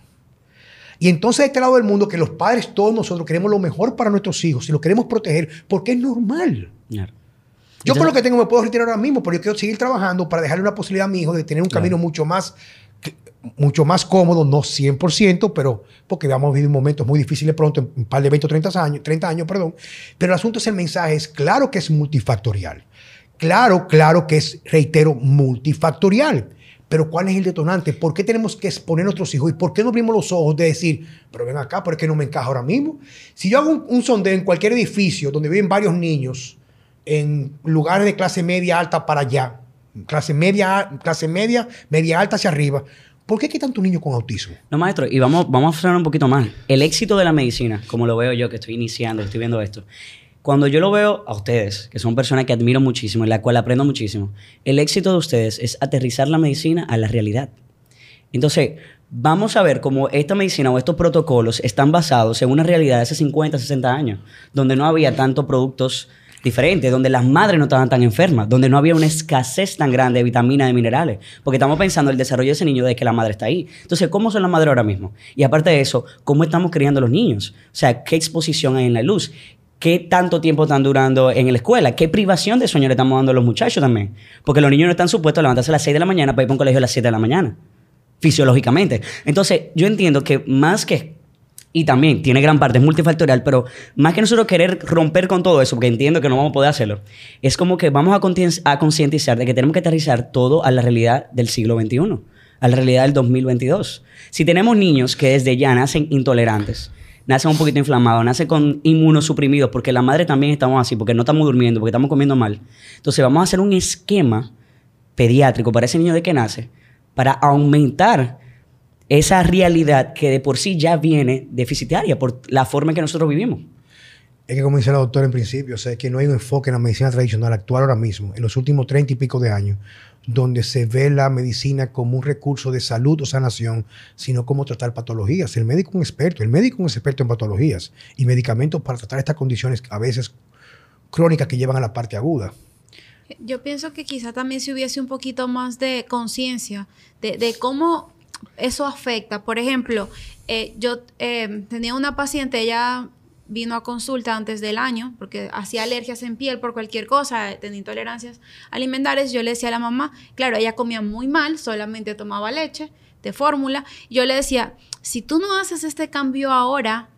Y entonces de este lado del mundo, que los padres, todos nosotros queremos lo mejor para nuestros hijos y los queremos proteger porque es normal. Yo con lo que tengo me puedo retirar ahora mismo, pero yo quiero seguir trabajando para dejarle una posibilidad a mi hijo de tener un camino mucho más mucho más cómodo, no 100%, pero porque vamos a vivir momentos muy difíciles pronto, en un par de 20 o 30 años, 30 años, perdón. Pero el asunto es el mensaje, es claro que es multifactorial. Claro, claro que es, reitero, multifactorial. Pero ¿cuál es el detonante? ¿Por qué tenemos que exponer a nuestros hijos? ¿Y por qué no abrimos los ojos de decir, pero ven acá, ¿por qué no me encaja ahora mismo? Si yo hago un, un sondeo en cualquier edificio donde viven varios niños, en lugares de clase media alta para allá, clase media, clase media, media alta hacia arriba, ¿Por qué hay tanto niño con autismo? No, maestro, y vamos, vamos a frenar un poquito más. El éxito de la medicina, como lo veo yo, que estoy iniciando, estoy viendo esto. Cuando yo lo veo a ustedes, que son personas que admiro muchísimo, en la cual aprendo muchísimo, el éxito de ustedes es aterrizar la medicina a la realidad. Entonces, vamos a ver cómo esta medicina o estos protocolos están basados en una realidad de hace 50, 60 años, donde no había tantos productos diferente, donde las madres no estaban tan enfermas, donde no había una escasez tan grande de vitaminas, de minerales, porque estamos pensando en el desarrollo de ese niño desde que la madre está ahí. Entonces, ¿cómo son las madres ahora mismo? Y aparte de eso, ¿cómo estamos criando los niños? O sea, ¿qué exposición hay en la luz? ¿Qué tanto tiempo están durando en la escuela? ¿Qué privación de sueño le estamos dando a los muchachos también? Porque los niños no están supuestos a levantarse a las 6 de la mañana para ir para un colegio a las 7 de la mañana, fisiológicamente. Entonces, yo entiendo que más que y también tiene gran parte, es multifactorial, pero más que nosotros querer romper con todo eso, porque entiendo que no vamos a poder hacerlo, es como que vamos a, concientizar de que tenemos que aterrizar todo a la realidad del siglo XXI, a la realidad del 2022. Si tenemos niños que desde ya nacen intolerantes, nacen un poquito inflamados, nacen con inmunosuprimidos, porque la madre también estamos así, porque no estamos durmiendo, porque estamos comiendo mal. Entonces vamos a hacer un esquema pediátrico para ese niño de que nace, para aumentar esa realidad que de por sí ya viene deficitaria por la forma en que nosotros vivimos. Es que como dice la doctora en principio, o sea, es que no hay un enfoque en la medicina tradicional actual ahora mismo, en los últimos treinta y pico de años, donde se ve la medicina como un recurso de salud o sanación, sino como tratar patologías. El médico es un experto, el médico es un experto en patologías y medicamentos para tratar estas condiciones a veces crónicas que llevan a la parte aguda. Yo pienso que quizá también si hubiese un poquito más de conciencia de, de cómo eso afecta. Por ejemplo, eh, yo eh, tenía una paciente, ella vino a consulta antes del año porque hacía alergias en piel por cualquier cosa, tenía intolerancias alimentarias. Yo le decía a la mamá, claro, ella comía muy mal, solamente tomaba leche de fórmula. Yo le decía, si tú no haces este cambio ahora,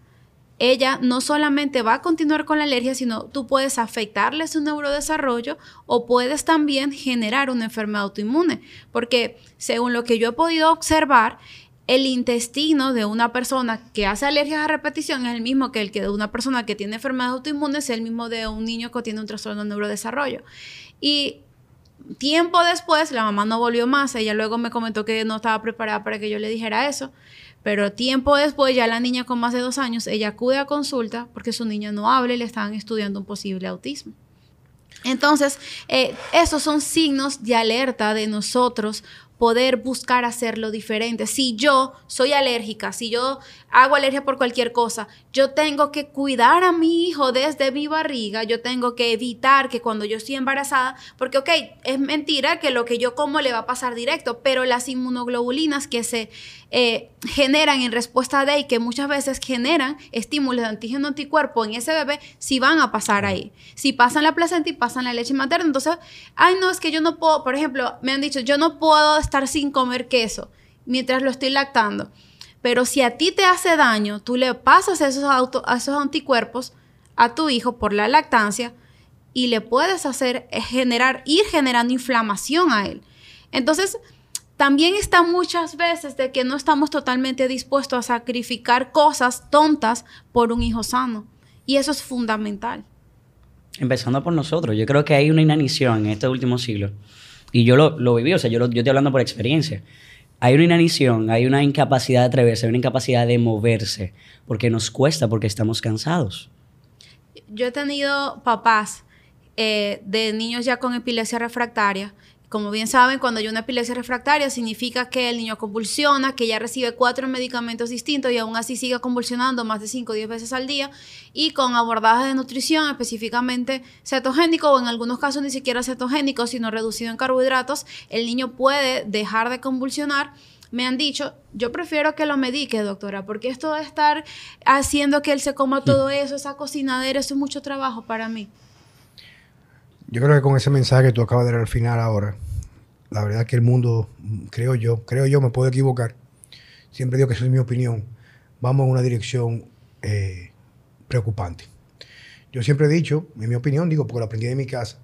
ella no solamente va a continuar con la alergia, sino tú puedes afectarle su neurodesarrollo o puedes también generar una enfermedad autoinmune. Porque según lo que yo he podido observar, el intestino de una persona que hace alergias a repetición es el mismo que el que de una persona que tiene enfermedad autoinmune, es el mismo de un niño que tiene un trastorno de neurodesarrollo. Y tiempo después, la mamá no volvió más, ella luego me comentó que no estaba preparada para que yo le dijera eso. Pero tiempo después, ya la niña con más de dos años, ella acude a consulta porque su niña no habla y le están estudiando un posible autismo. Entonces, eh, esos son signos de alerta de nosotros poder buscar hacerlo diferente. Si yo soy alérgica, si yo hago alergia por cualquier cosa, yo tengo que cuidar a mi hijo desde mi barriga, yo tengo que evitar que cuando yo estoy embarazada, porque ok, es mentira que lo que yo como le va a pasar directo, pero las inmunoglobulinas que se eh, generan en respuesta de y que muchas veces generan estímulos de antígeno anticuerpo en ese bebé, si van a pasar ahí. Si pasan la placenta y pasan la leche materna, entonces, ay no, es que yo no puedo, por ejemplo, me han dicho, yo no puedo estar sin comer queso mientras lo estoy lactando. Pero si a ti te hace daño, tú le pasas esos, esos anticuerpos a tu hijo por la lactancia y le puedes hacer eh, generar, ir generando inflamación a él. Entonces, también está muchas veces de que no estamos totalmente dispuestos a sacrificar cosas tontas por un hijo sano. Y eso es fundamental. Empezando por nosotros, yo creo que hay una inanición en este último siglo y yo lo, lo viví, o sea, yo, yo estoy hablando por experiencia. Hay una inanición, hay una incapacidad de atreverse, hay una incapacidad de moverse, porque nos cuesta, porque estamos cansados. Yo he tenido papás eh, de niños ya con epilepsia refractaria como bien saben, cuando hay una epilepsia refractaria significa que el niño convulsiona, que ya recibe cuatro medicamentos distintos y aún así sigue convulsionando más de 5 o 10 veces al día y con abordaje de nutrición específicamente cetogénico o en algunos casos ni siquiera cetogénico, sino reducido en carbohidratos, el niño puede dejar de convulsionar me han dicho, yo prefiero que lo medique, doctora, porque esto de estar haciendo que él se coma todo eso, esa cocinadera, eso es mucho trabajo para mí. Yo creo que con ese mensaje que tú acabas de dar al final ahora, la verdad que el mundo, creo yo, creo yo, me puedo equivocar, siempre digo que esa es mi opinión, vamos en una dirección eh, preocupante. Yo siempre he dicho, en mi opinión, digo, porque lo aprendí de mi casa,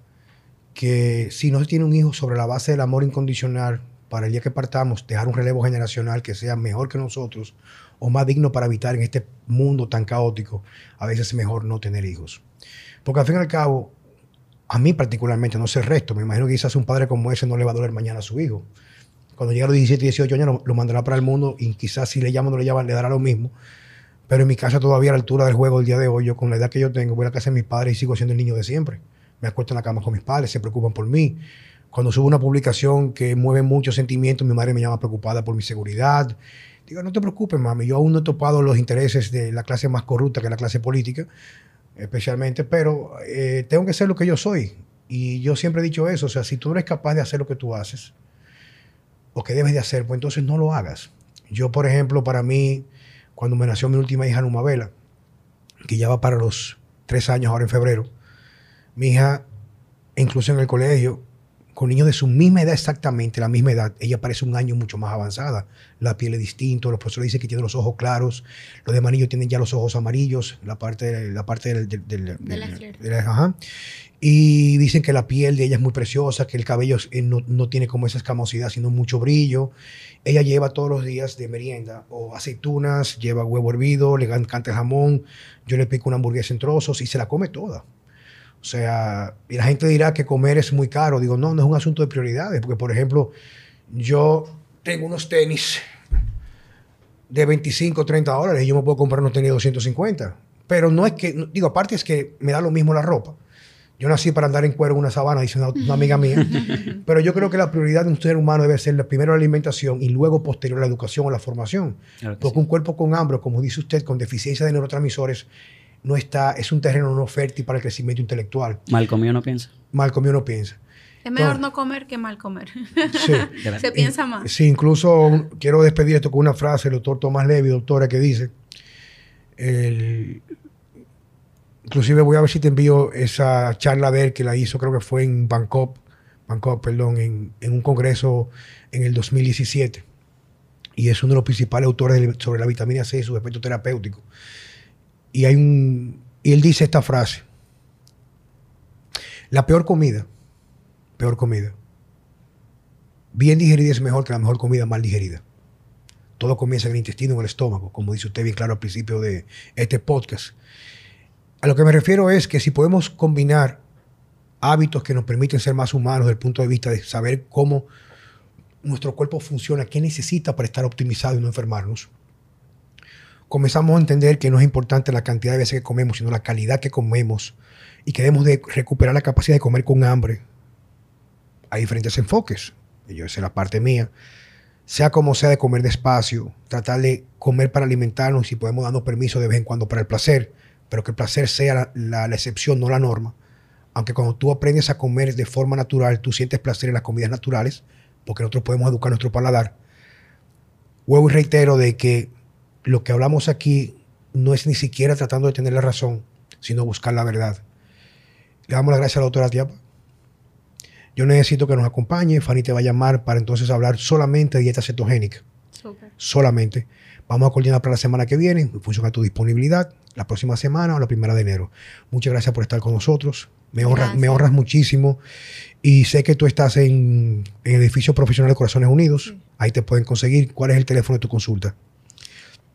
que si no se tiene un hijo sobre la base del amor incondicional, para el día que partamos, dejar un relevo generacional que sea mejor que nosotros o más digno para habitar en este mundo tan caótico, a veces es mejor no tener hijos. Porque al fin y al cabo, a mí particularmente, no sé el resto, me imagino que quizás un padre como ese no le va a doler mañana a su hijo. Cuando llegue a los 17, 18 años lo, mandará para el mundo y quizás si le llama o no le llama le dará lo mismo. Pero en mi casa todavía a la altura del juego del día de hoy, yo con la edad que yo tengo, voy a la casa de mis padres y sigo siendo el niño de siempre. Me acuesto en la cama con mis padres, se preocupan por mí. Cuando subo una publicación que mueve muchos sentimientos, mi madre me llama preocupada por mi seguridad. Digo, no te preocupes, mami, yo aún no he topado los intereses de la clase más corrupta que la clase política, especialmente, pero eh, tengo que ser lo que yo soy. Y yo siempre he dicho eso, o sea, si tú eres capaz de hacer lo que tú haces, o que debes de hacer, pues entonces no lo hagas. Yo, por ejemplo, para mí, cuando me nació mi última hija, Numabela, que ya va para los tres años ahora en febrero, mi hija, incluso en el colegio, con niños de su misma edad exactamente, la misma edad, ella parece un año mucho más avanzada. La piel es distinto, los profesores dicen que tiene los ojos claros, los demás niños tienen ya los ojos amarillos, la parte, la parte del... de la, Y dicen que la piel de ella es muy preciosa, que el cabello eh, no, no, tiene como esa escamosidad, sino mucho brillo. Ella lleva todos los días de merienda o aceitunas, lleva huevo hervido, le encanta el jamón, yo le pico una hamburguesa en trozos y se la come toda. O sea, y la gente dirá que comer es muy caro. Digo, no, no es un asunto de prioridades, porque por ejemplo, yo tengo unos tenis de 25, 30 dólares y yo me puedo comprar unos tenis de 250. Pero no es que, digo, aparte es que me da lo mismo la ropa. Yo nací para andar en cuero en una sabana, dice una, amiga mía. Pero yo creo que la prioridad de un ser humano debe ser primero la alimentación y luego posterior la educación o la formación. Porque un cuerpo con hambre, como dice usted, con deficiencia de neurotransmisores, no está, es un terreno no fértil para el crecimiento intelectual. Mal comido no piensa. Mal comido no piensa. Es mejor no comer que mal comer. Sí. Se piensa más. Sí, incluso quiero despedir esto con una frase del doctor Tomás Levy, doctora, que dice, inclusive voy a ver si te envío esa charla de él que la hizo, creo que fue en Bangkok, Bangkok, perdón, en, en un congreso en el 2017. Y es uno de los principales autores sobre la vitamina C y su efecto terapéutico. Y, hay un, y él dice esta frase. La peor comida, peor comida, bien digerida es mejor que la mejor comida mal digerida. Todo comienza en el intestino, en el estómago, como dice usted bien claro al principio de este podcast. A lo que me refiero es que si podemos combinar hábitos que nos permiten ser más humanos desde el punto de vista de saber cómo nuestro cuerpo funciona, qué necesita para estar optimizado y no enfermarnos, comenzamos a entender que no es importante la cantidad de veces que comemos, sino la calidad que comemos y que debemos de recuperar la capacidad de comer con hambre. Hay diferentes enfoques. yo esa es la parte mía, sea como sea de comer despacio, tratar de comer para alimentarnos y si podemos darnos permiso de vez en cuando para el placer, pero que el placer sea la, la- la excepción, no la norma. Aunque cuando tú aprendes a comer de forma natural, tú sientes placer en las comidas naturales, porque nosotros podemos educar nuestro paladar. Huevo y reitero de que lo que hablamos aquí no es ni siquiera tratando de tener la razón, sino buscar la verdad. Le damos las gracias a la doctora Tiapa. Yo necesito que nos acompañe. Fanny te va a llamar para entonces hablar solamente de dieta cetogénica. Solamente. Vamos a coordinar para la semana que viene, en función a tu disponibilidad, la próxima semana o la primera de enero. Muchas gracias por estar con nosotros. Me Gracias. honras muchísimo. Y sé que tú estás en, en el edificio profesional de Corazones Unidos. Ahí te pueden conseguir. ¿Cuál es el teléfono de tu consulta?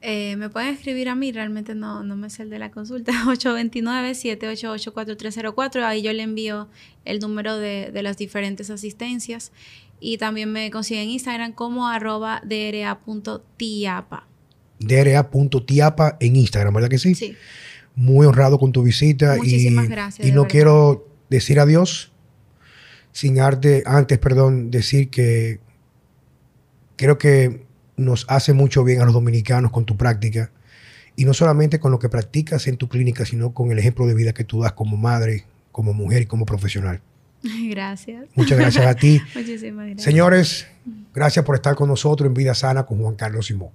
Eh, me pueden escribir a mí, realmente no, no me sé el de la consulta, 829-788-4304. Ahí yo le envío el número de, de las diferentes asistencias. Y también me consiguen en Instagram como arroba dra.tiapa. DRA.tiapa en Instagram, ¿verdad que sí? Sí. Muy honrado con tu visita. Muchísimas y, gracias, Y no verdad. quiero decir adiós sin arte, antes, perdón, decir que creo que nos hace mucho bien a los dominicanos con tu práctica. Y no solamente con lo que practicas en tu clínica, sino con el ejemplo de vida que tú das como madre, como mujer y como profesional. Gracias. Muchas gracias a ti. Muchísimas gracias. Señores, gracias por estar con nosotros en Vida Sana con Juan Carlos Simón.